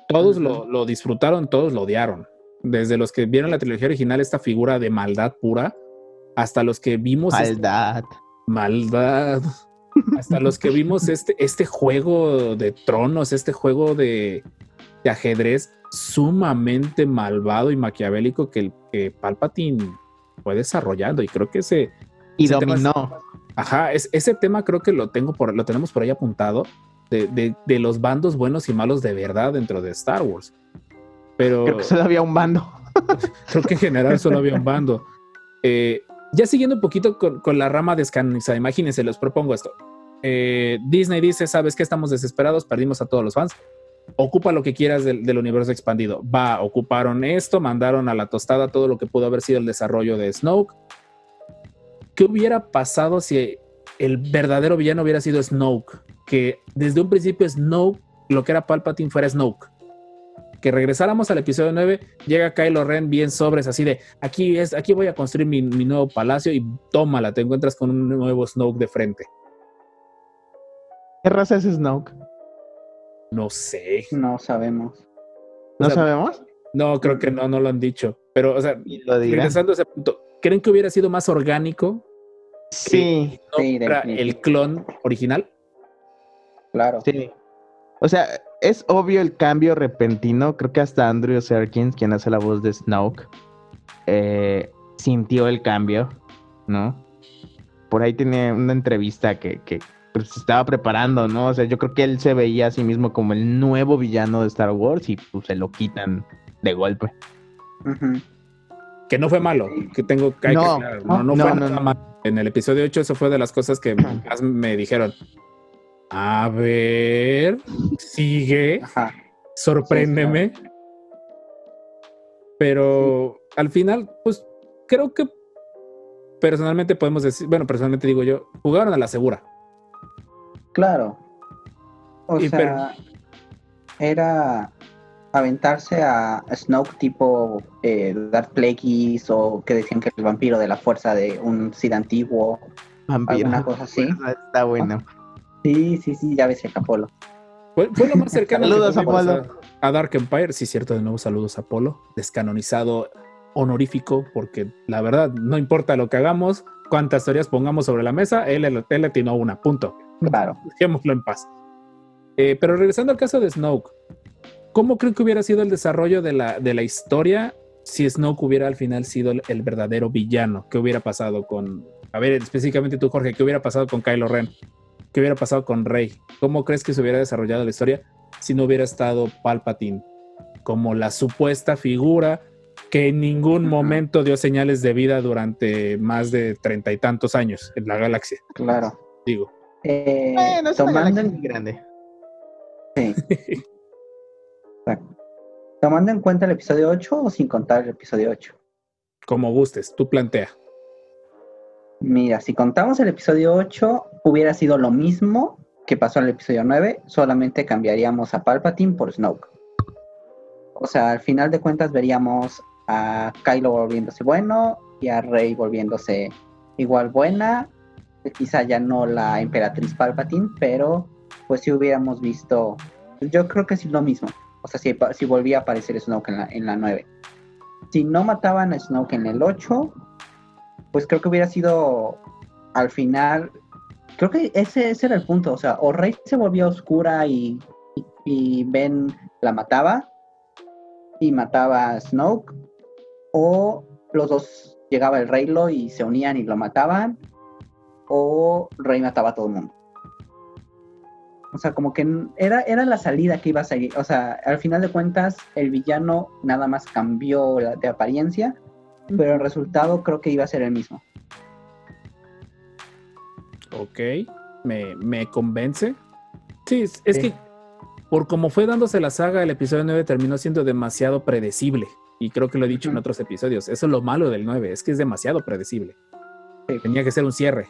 Todos lo, lo disfrutaron, todos lo odiaron. Desde los que vieron la trilogía original, esta figura de maldad pura, hasta los que vimos este- Maldad. maldad. Hasta los que vimos este, este juego de tronos, este juego de, de ajedrez sumamente malvado y maquiavélico que, que Palpatine fue desarrollando. Y creo que ese, Y tema dominó. Ajá, es- ese tema creo que lo tengo por, lo tenemos por ahí apuntado de, de- de los bandos buenos y malos de verdad dentro de Star Wars. Pero Creo que solo había un bando. creo que en general solo había un bando. Eh, ya siguiendo un poquito con, con la rama descanonizada, imagínense, les propongo esto. Eh, Disney dice, ¿sabes qué? Estamos desesperados, perdimos a todos los fans. Ocupa lo que quieras del, del universo expandido. Va, ocuparon esto, mandaron a la tostada todo lo que pudo haber sido el desarrollo de Snoke. ¿Qué hubiera pasado si el verdadero villano hubiera sido Snoke? Que desde un principio Snoke, lo que era Palpatine, fuera Snoke que regresáramos al episodio 9, llega Kylo Ren bien sobres, así de aquí es, aquí voy a construir mi, mi nuevo palacio y tómala, te encuentras con un nuevo Snoke de frente. ¿Qué raza es Snoke? No sé. No sabemos. ¿No O sea, sabemos? No, creo que no, no lo han dicho. Pero, o sea, regresando a ese punto, ¿creen que hubiera sido más orgánico Sí, no Sí, fuera definitivo. el clon original? Claro. sí. O sea, es obvio el cambio repentino. Creo que hasta Andrew Serkins, quien hace la voz de Snoke, eh, sintió el cambio, ¿no? Por ahí tiene una entrevista que, que pues, se estaba preparando, ¿no? O sea, yo creo que él se veía a sí mismo como el nuevo villano de Star Wars y pues se lo quitan de golpe. Ujú. Que no fue malo, que tengo que, No, no, fue nada malo. En el episodio 8 eso fue de las cosas que más me dijeron. A ver, sigue. Ajá. sorpréndeme. Pero al final, pues creo que personalmente podemos decir, bueno, personalmente digo yo, jugaron a la segura. Claro. O Y sea, era aventarse a Snoke tipo eh, Darth Plagueis o que decían que el vampiro de la fuerza de un Sith antiguo, Vampiro. alguna cosa así. Está bueno. Sí, sí, sí, ya ves el Apolo. Fue, fue lo más cercano Saludos, Apolo. a, a Dark Empire. Sí, cierto, de nuevo saludos a Apolo. Descanonizado honorífico, porque la verdad, no importa lo que hagamos, cuántas teorías pongamos sobre la mesa, él, él, él atinó una, punto. Claro. Dejémoslo en paz. Eh, pero regresando al caso de Snoke, ¿cómo creo que hubiera sido el desarrollo de la, de la historia si Snoke hubiera al final sido el, el verdadero villano? ¿Qué hubiera pasado con, a ver, específicamente tú, Jorge, qué hubiera pasado con Kylo Ren? ¿Qué hubiera pasado con Rey? ¿Cómo crees que se hubiera desarrollado la historia si no hubiera estado Palpatine como la supuesta figura que en ningún momento dio señales de vida durante más de treinta y tantos años en la galaxia? Claro. Digo, Eh, Bueno, es una tomando, galaxia muy grande. sí. Tomando en cuenta el episodio 8 o sin contar el episodio 8. como gustes, tú plantea. Mira, si contamos el episodio 8, hubiera sido lo mismo que pasó en el episodio 9, solamente cambiaríamos a Palpatine por Snoke. O sea, al final de cuentas veríamos a Kylo volviéndose bueno y a Rey volviéndose igual buena. Quizá ya no la emperatriz Palpatine, pero pues si hubiéramos visto, yo creo que sí lo mismo. O sea, si, volvía a aparecer Snoke en la, en la 9. Si no mataban a Snoke en el 8, pues creo que hubiera sido al final, creo que ese, era el punto, o sea, o Rey se volvió oscura y, y, y Ben la mataba y mataba a Snoke, o los dos llegaba el Reylo y se unían y lo mataban, o Rey mataba a todo el mundo. O sea, como que era, era la salida que iba a seguir. O sea, al final de cuentas, el villano nada más cambió la- de apariencia, pero el resultado creo que iba a ser el mismo. Ok, me, me convence. Sí, es, es Sí. que por como fue dándose la saga, el episodio 9 terminó siendo demasiado predecible. Y creo que lo he dicho en otros episodios. Eso es lo malo del 9, es que es demasiado predecible. Sí. Tenía que ser un cierre.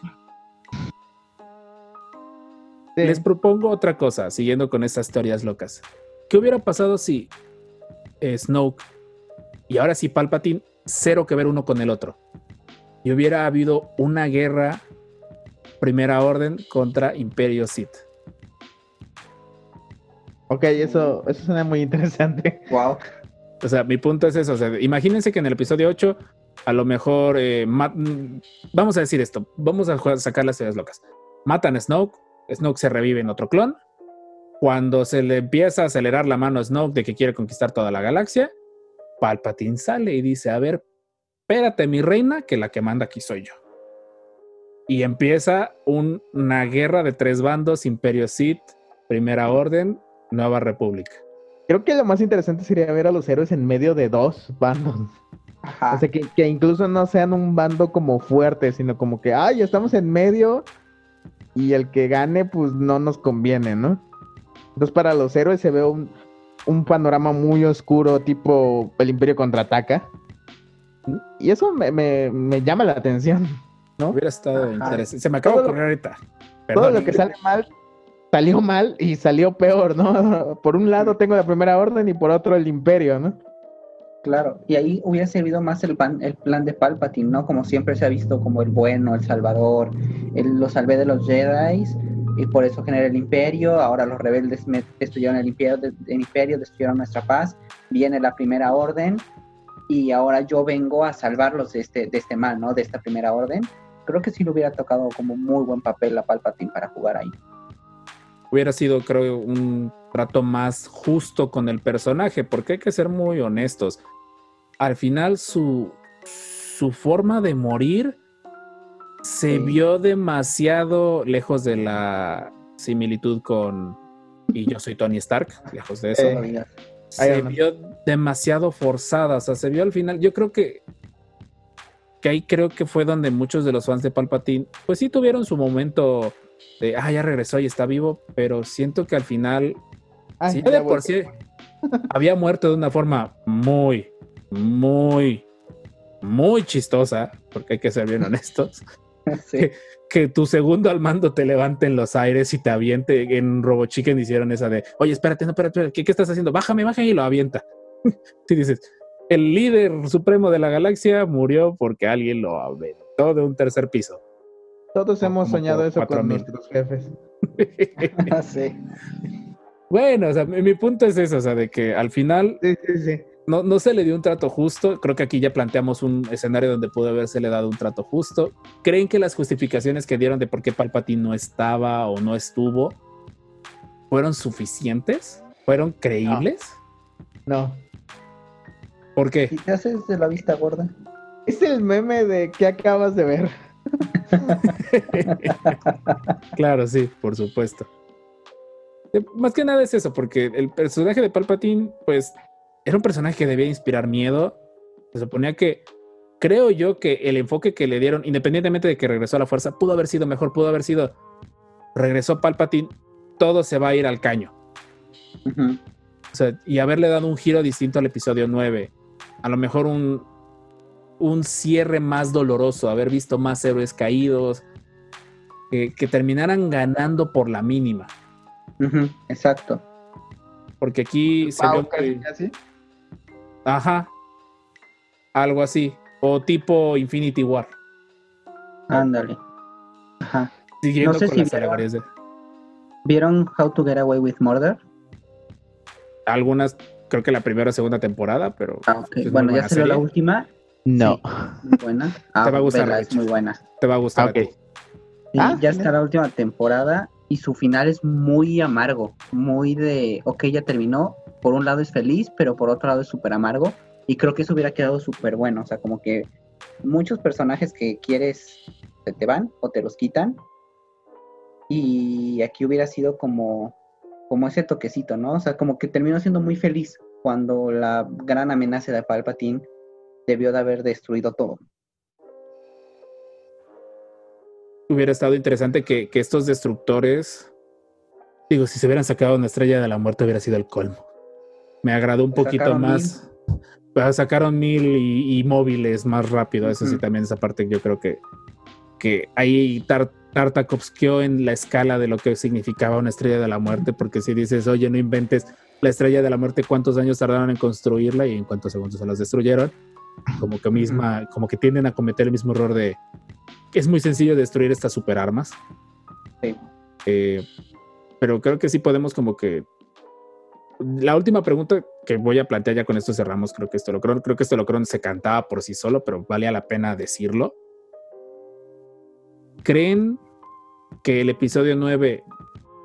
Sí. Les propongo otra cosa, siguiendo con estas teorías locas. ¿Qué hubiera pasado si eh, Snoke y ahora sí Palpatine, cero que ver uno con el otro? Y hubiera habido una guerra Primera Orden contra Imperio Sith. Ok, eso, eso suena muy interesante. Wow. O sea, mi punto es eso. O sea, imagínense que en el episodio 8, a lo mejor. eh, mm, vamos a decir esto. Vamos a sacar las teorías locas. Matan a Snoke. Snoke se revive en otro clon. Cuando se le empieza a acelerar la mano a Snoke de que quiere conquistar toda la galaxia, Palpatine sale y dice: A ver, espérate, mi reina, que la que manda aquí soy yo. Y empieza un- una guerra de tres bandos: Imperio Sith, Primera Orden, Nueva República. Creo que lo más interesante sería ver a los héroes en medio de dos bandos. Ajá. O sea, que, que incluso no sean un bando como fuerte, sino como que, ay, estamos en medio y el que gane, pues no nos conviene, ¿no? Entonces, para los héroes se ve un, un panorama muy oscuro, tipo el Imperio contraataca. Y eso me, me- me llama la atención. ¿no? Hubiera estado interesante. Se me acaba de ocurrir ahorita. Todo lo que sale mal, salió mal y salió peor, ¿no? Por un lado tengo la primera orden y por otro el Imperio, ¿no? Claro, y ahí hubiera servido más el, pan- el plan de Palpatine, ¿no? Como siempre se ha visto como el bueno, el salvador, el, lo salvé de los Jedi y por eso genera el imperio, ahora los rebeldes me- destruyeron el imperio, el imperio, destruyeron nuestra paz, viene la primera orden y ahora yo vengo a salvarlos de este, de este mal, ¿no? De esta primera orden. Creo que sí le hubiera tocado como muy buen papel a Palpatine para jugar ahí. Hubiera sido, creo, un trato más justo con el personaje, porque hay que ser muy honestos. Al final, su, su forma de morir se Sí. vio demasiado lejos de la similitud con. Y yo soy Tony Stark, lejos de eso. Eh, se vio demasiado forzada. O sea, se vio al final. Yo creo que. Que ahí creo que fue donde muchos de los fans de Palpatine, pues sí tuvieron su momento de, ah, ya regresó y está vivo, pero siento que al final, Ay, sí, de por sí, había muerto de una forma muy, muy, muy chistosa, porque hay que ser bien honestos, Sí. que tu segundo al mando te levante en los aires y te aviente. En Robo Chicken hicieron esa de, oye, espérate, no, espérate, espérate, ¿qué, qué estás haciendo? Bájame, bájame y lo avienta. Tú dices, el líder supremo de la galaxia murió porque alguien lo aventó de un tercer piso. Todos hemos soñado eso cuatro con mil. nuestros jefes. sí. bueno, o sea, mi, mi punto es eso, o sea, de que al final Sí, sí, sí. No, no se le dio un trato justo. Creo que aquí ya planteamos un escenario donde pudo haberse le dado un trato justo. ¿Creen que las justificaciones que dieron de por qué Palpatine no estaba o no estuvo fueron suficientes? ¿Fueron creíbles? No. ¿Por qué? ¿Y te haces de la vista gorda? Es el meme de que acabas de ver. claro, sí, por supuesto. Eh, Más que nada es eso, porque el personaje de Palpatine, pues, era un personaje que debía inspirar miedo. Se suponía que, creo yo, que el enfoque que le dieron, independientemente de que regresó a la fuerza, pudo haber sido mejor, pudo haber sido, regresó Palpatine, todo se va a ir al caño. O sea, y haberle dado un giro distinto al episodio 9. A lo mejor un, un cierre más doloroso, haber visto más héroes caídos, que, que terminaran ganando por la mínima. Exacto. Porque aquí se vio casi, que- casi. Ajá. Algo así. O tipo Infinity War. Ándale. Ajá. Siguiendo No sé con si las vieron- de ¿Vieron How to Get Away with Murder? algunas, creo que la primera o segunda temporada, pero Ah, ok. es muy Bueno, ya salió la última. No. Muy buena. Ah, Te va a gustar, vela, es muy buena. te va a gustar. Ah, a ti. ok. Sí, Ah, ya está la última temporada y su final es muy amargo, muy de, ok, ya terminó, por un lado es feliz, pero por otro lado es súper amargo y creo que eso hubiera quedado súper bueno, o sea, como que muchos personajes que quieres se te van o te los quitan y aquí hubiera sido como, como ese toquecito, ¿no? O sea, como que terminó siendo muy feliz cuando la gran amenaza de Palpatine debió de haber destruido todo. Hubiera estado interesante que, que estos destructores, digo, si se hubieran sacado una estrella de la muerte hubiera sido el colmo. Me agradó un poquito más. Sacaron mil y, y móviles más rápido. Eso sí, Ujú. también esa parte yo creo que, que ahí tar, en la escala de lo que significaba una estrella de la muerte, porque si dices, oye, no inventes la estrella de la muerte, cuántos años tardaron en construirla y en cuántos segundos se las destruyeron, como que misma, como que tienden a cometer el mismo error de es muy sencillo destruir estas superarmas. Sí. Eh, pero creo que sí podemos como que la última pregunta que voy a plantear ya con esto cerramos, creo que esto lo creo, creo que esto lo creo se cantaba por sí solo, pero valía la pena decirlo. ¿Creen que el episodio 9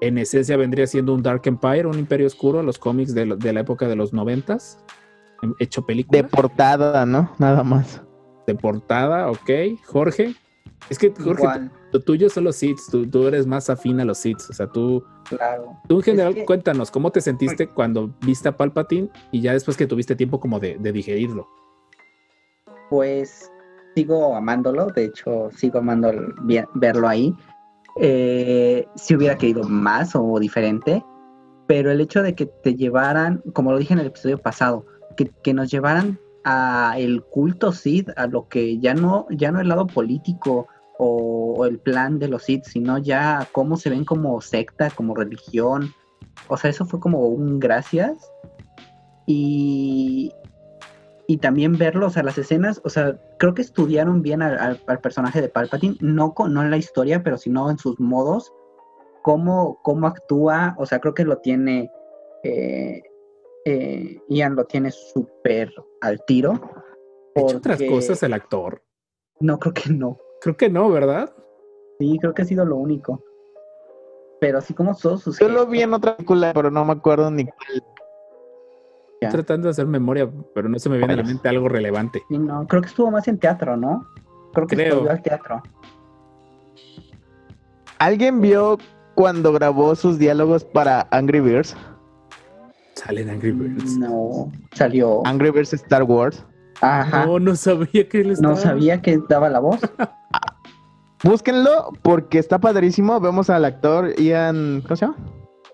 en esencia vendría siendo un Dark Empire, un imperio oscuro, los cómics de, de la época de los noventas? em, Hecho película De portada, ¿no? Nada más. de portada, ok. Jorge, es que Jorge, Igual, lo tuyo son los seeds, tú, tú eres más afín a los seeds, o sea, tú, claro. tú en general, que- cuéntanos, ¿cómo te sentiste cuando viste a Palpatine y ya después que tuviste tiempo como de, de digerirlo? pues sigo amándolo, de hecho sigo amando verlo ahí. Eh, si hubiera querido más o diferente, pero el hecho de que te llevaran, como lo dije en el episodio pasado, que, que nos llevaran a el culto Sith, a lo que ya no, ya no el lado político o, o el plan de los Sith, sino ya cómo se ven como secta, como religión. O sea, eso fue como un gracias. Y, y también verlo, o sea, las escenas, o sea, creo que estudiaron bien al, al- al personaje de Palpatine, no, con, no en la historia, pero sino en sus modos, cómo, cómo actúa, o sea, creo que lo tiene, eh, eh, Ian lo tiene súper al tiro. ¿Ha hecho otras cosas el actor? No, creo que no. Creo que no, ¿verdad? Sí, creo que ha sido lo único. Pero así como todos sus Yo lo vi en otra película, pero no me acuerdo ni cuál. Ya. Estoy tratando de hacer memoria, pero no se me viene a la mente algo relevante. sí, no, creo que estuvo más en teatro, ¿no? Creo que Creo. estudió al teatro. ¿Alguien vio cuando grabó sus diálogos para Angry Birds? Sale en Angry Birds. No, salió. Angry Birds Star Wars. Ajá. No, no sabía que él No estaba. sabía que daba la voz. Búsquenlo porque está padrísimo. Vemos al actor Ian. ¿Cómo se llama?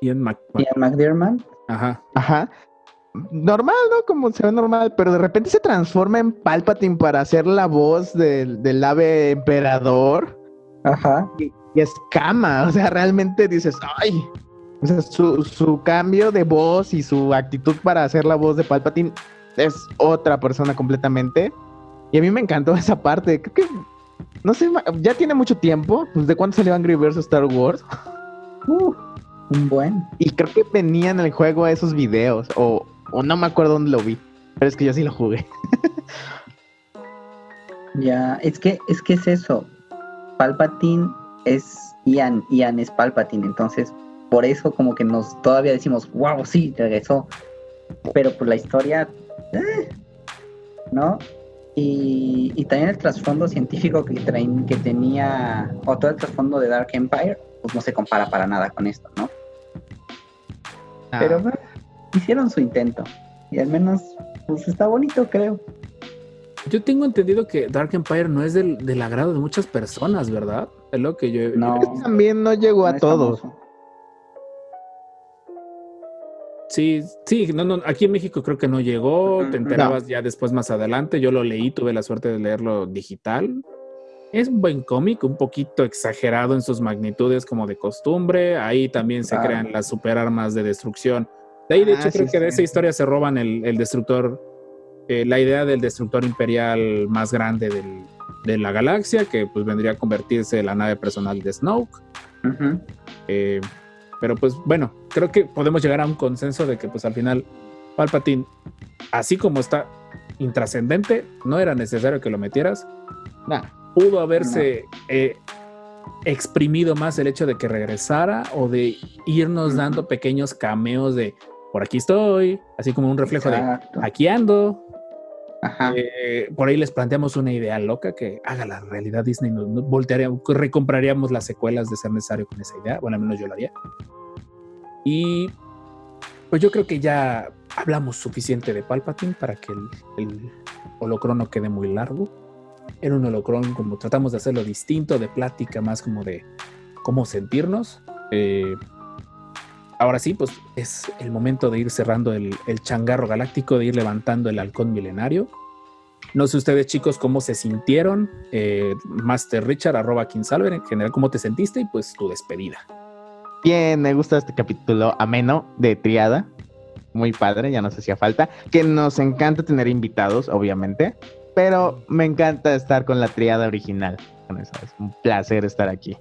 Ian Mac- Ian McDermott. Ajá. Ajá. Normal, ¿no? Como se ve normal, pero de repente se transforma en Palpatine para hacer la voz del, del ave emperador Ajá. y escama. O sea, realmente dices, ¡ay! O sea, su, su cambio de voz y su actitud para hacer la voz de Palpatine es otra persona completamente. Y a mí me encantó esa parte. Creo que, no sé, ya tiene mucho tiempo. Pues, ¿De cuándo salió Angry Birds Star Wars? Uh, un buen. Y creo que venía en el juego esos videos. O, o no me acuerdo dónde lo vi. Pero es que yo sí lo jugué. Ya, es que, es que es eso. Palpatine es Ian, Ian es Palpatine, entonces por eso como que nos todavía decimos, wow, sí, regresó. Pero por la historia, eh, ¿no? Y, y también el trasfondo científico que, traen, que tenía, o todo el trasfondo de Dark Empire, pues no se compara para nada con esto, ¿no? Ah, Pero bueno, hicieron su intento. Y al menos, pues está bonito, creo. Yo tengo entendido que Dark Empire no es del, del agrado de muchas personas, ¿verdad? Es lo que yo... No. yo- también no llegó a No todos. famoso. Sí, sí, no, no, aquí en México creo que no llegó, te enterabas ya después más adelante, yo lo leí, tuve la suerte de leerlo digital. Es un buen cómic, un poquito exagerado en sus magnitudes como de costumbre, ahí también se Ah. crean las superarmas de destrucción. De ahí, de Ah, hecho, creo sí, que de esa historia se roban el, el destructor, eh, la idea del destructor imperial más grande del- de la galaxia, que pues vendría a convertirse en la nave personal de Snoke. Eh, pero pues bueno, creo que podemos llegar a un consenso de que pues al final Palpatine, así como está intrascendente, no era necesario que lo metieras. Pudo haberse eh, exprimido más el hecho de que regresara o de irnos dando pequeños cameos de por aquí estoy, así como un reflejo Exacto. de aquí ando. Eh, por ahí les planteamos una idea loca que haga la realidad Disney, nos, nos voltearíamos, recompraríamos las secuelas de ser necesario con esa idea. Bueno, al menos yo lo haría. Y pues yo creo que ya hablamos suficiente de Palpatine para que el, el holocron no quede muy largo. Era un holocron como tratamos de hacerlo distinto, de plática más como de cómo sentirnos. Eh, ahora sí, pues es el momento de ir cerrando el, changarro galáctico, de ir levantando el halcón milenario. No sé ustedes, chicos, cómo se sintieron. Eh, Master Richard, arroba Kinsalver, en general, cómo te sentiste y pues tu despedida. Bien, me gusta este capítulo ameno de triada. Muy padre, ya nos hacía falta. Que nos encanta tener invitados, obviamente. Pero me encanta estar con la triada original. Eso, Es un placer estar aquí.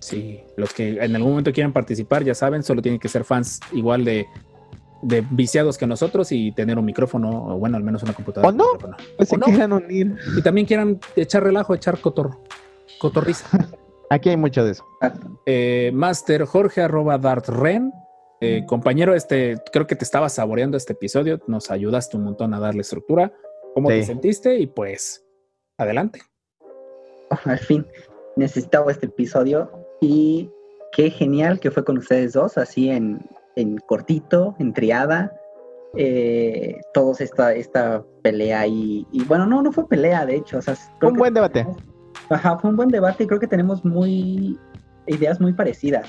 Sí, los que en algún momento quieran participar, ya saben, solo tienen que ser fans igual de, de viciados que nosotros y tener un micrófono, o bueno, al menos una computadora. ¿O no? Pues ¿O se no? quieran unir. Y también quieran echar relajo, echar cotor, cotorriza. Aquí hay mucho de eso. Eh, Master Jorge arroba Dart Ren. Eh, compañero, este, creo que te estaba saboreando este episodio, nos ayudaste un montón a darle estructura. ¿Cómo te sentiste? Y pues, adelante. al fin necesitaba este episodio y qué genial que fue con ustedes dos, así en, en cortito, en triada, eh, todos esta, esta pelea y, y bueno, no, no fue pelea, de hecho, o sea, creo Un buen debate. Ajá, fue un buen debate y creo que tenemos muy ideas muy parecidas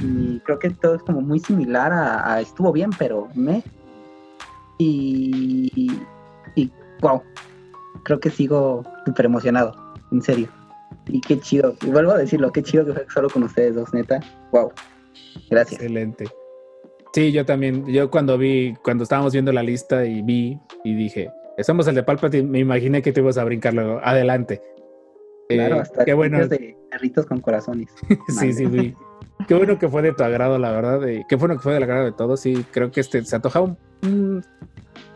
y creo que todo es como muy similar a, a estuvo bien, pero me y, y, y wow, creo que sigo súper emocionado, en serio. Y qué chido, y vuelvo a decirlo, qué chido que fue solo con ustedes dos, neta. Wow. Gracias. Excelente. Sí, yo también, yo cuando vi, cuando estábamos viendo la lista y vi y dije, somos el de Palpatine, me imaginé que te ibas a brincar luego. Adelante. Claro, Eh, hasta qué bueno. de perritos con corazones. Sí, sí, vi. Qué bueno que fue de tu agrado, la verdad. qué bueno que fue del agrado de todos. Sí, creo que este se antojaba un, un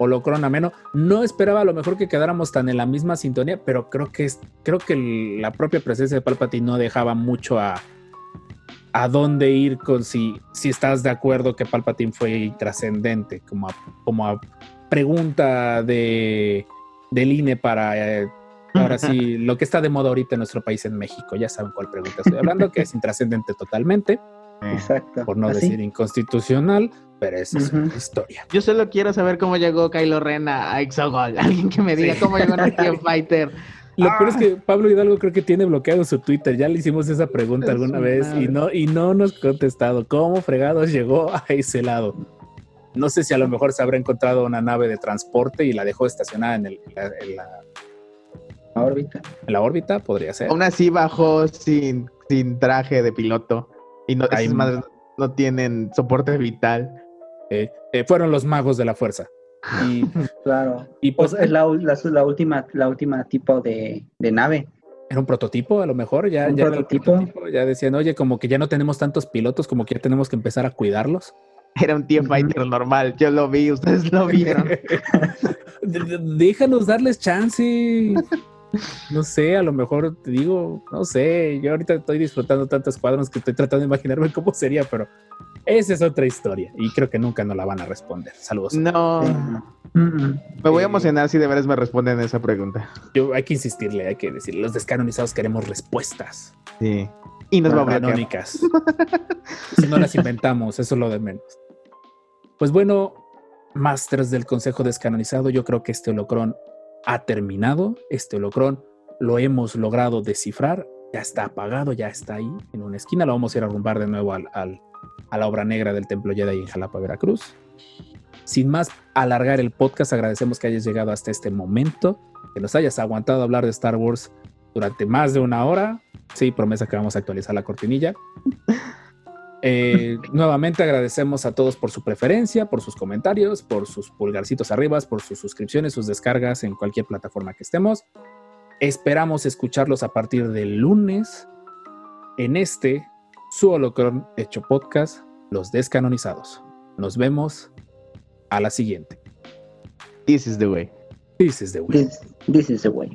holocron ameno. No esperaba a lo mejor que quedáramos tan en la misma sintonía, pero creo que es, creo que el- la propia presencia de Palpatine no dejaba mucho a a dónde ir con si, si estás de acuerdo que Palpatine fue trascendente, como a, como a pregunta de del INE para eh, ahora sí lo que está de moda ahorita en nuestro país en México. Ya saben cuál pregunta estoy hablando, que es intrascendente totalmente, Exacto. por no Así. decir inconstitucional, pero esa es otra historia. Yo solo quiero saber cómo llegó Kylo Ren a a Exogol. Alguien que me diga cómo llegó en TIE Fighter. Lo peor Ah. es que Pablo Hidalgo creo que tiene bloqueado su Twitter. Ya le hicimos esa pregunta Es alguna vez y no, y no nos ha contestado. ¿Cómo fregados llegó a ese lado? No sé si a lo mejor se habrá encontrado una nave de transporte y la dejó estacionada en, el- en la, en la- órbita. en la órbita, podría ser. Aún así bajó sin, sin traje de piloto. Y no, Ay, esas madres no tienen soporte vital. Eh, eh, fueron los magos de la fuerza. Y, Claro. y pues Pues es la, la, la última, la última tipo de, de nave. era un prototipo, a lo mejor. Ya, Un ya prototipo. prototipo, Ya decían, oye, como que ya no tenemos tantos pilotos, como que ya tenemos que empezar a cuidarlos. Era un TIE Fighter normal, yo lo vi, ustedes lo vieron. Déjanos darles chance. No sé, a lo mejor te digo, no sé, yo ahorita estoy disfrutando tantos cuadros que estoy tratando de imaginarme cómo sería, pero esa es otra historia y creo que nunca nos la van a responder. Saludos. No, me voy a emocionar si de veras me responden esa pregunta. Yo, hay que insistirle, hay que decirle, los descanonizados queremos respuestas Sí. Y nos va a bloquear. canónicas. si no las inventamos, eso es lo de menos. Pues bueno, Masters del Consejo Descanonizado, yo creo que este holocrón ha terminado. Este holocrón lo hemos logrado descifrar. Ya está apagado, ya está ahí en una esquina. Lo vamos a ir a rumbar de nuevo al, al- a la obra negra del Templo Jedi en Jalapa, Veracruz. Sin más alargar el podcast, agradecemos que hayas llegado hasta este momento, que nos hayas aguantado hablar de Star Wars durante más de una hora. Sí, promesa que vamos a actualizar la cortinilla. Eh, nuevamente agradecemos a todos por su preferencia, por sus comentarios, por sus pulgarcitos arriba, por sus suscripciones, sus descargas en cualquier plataforma que estemos. Esperamos escucharlos a partir del lunes en este su holocron hecho podcast, Los Descanonizados. Nos vemos a la siguiente. This is the way. This is the way. This, this is the way.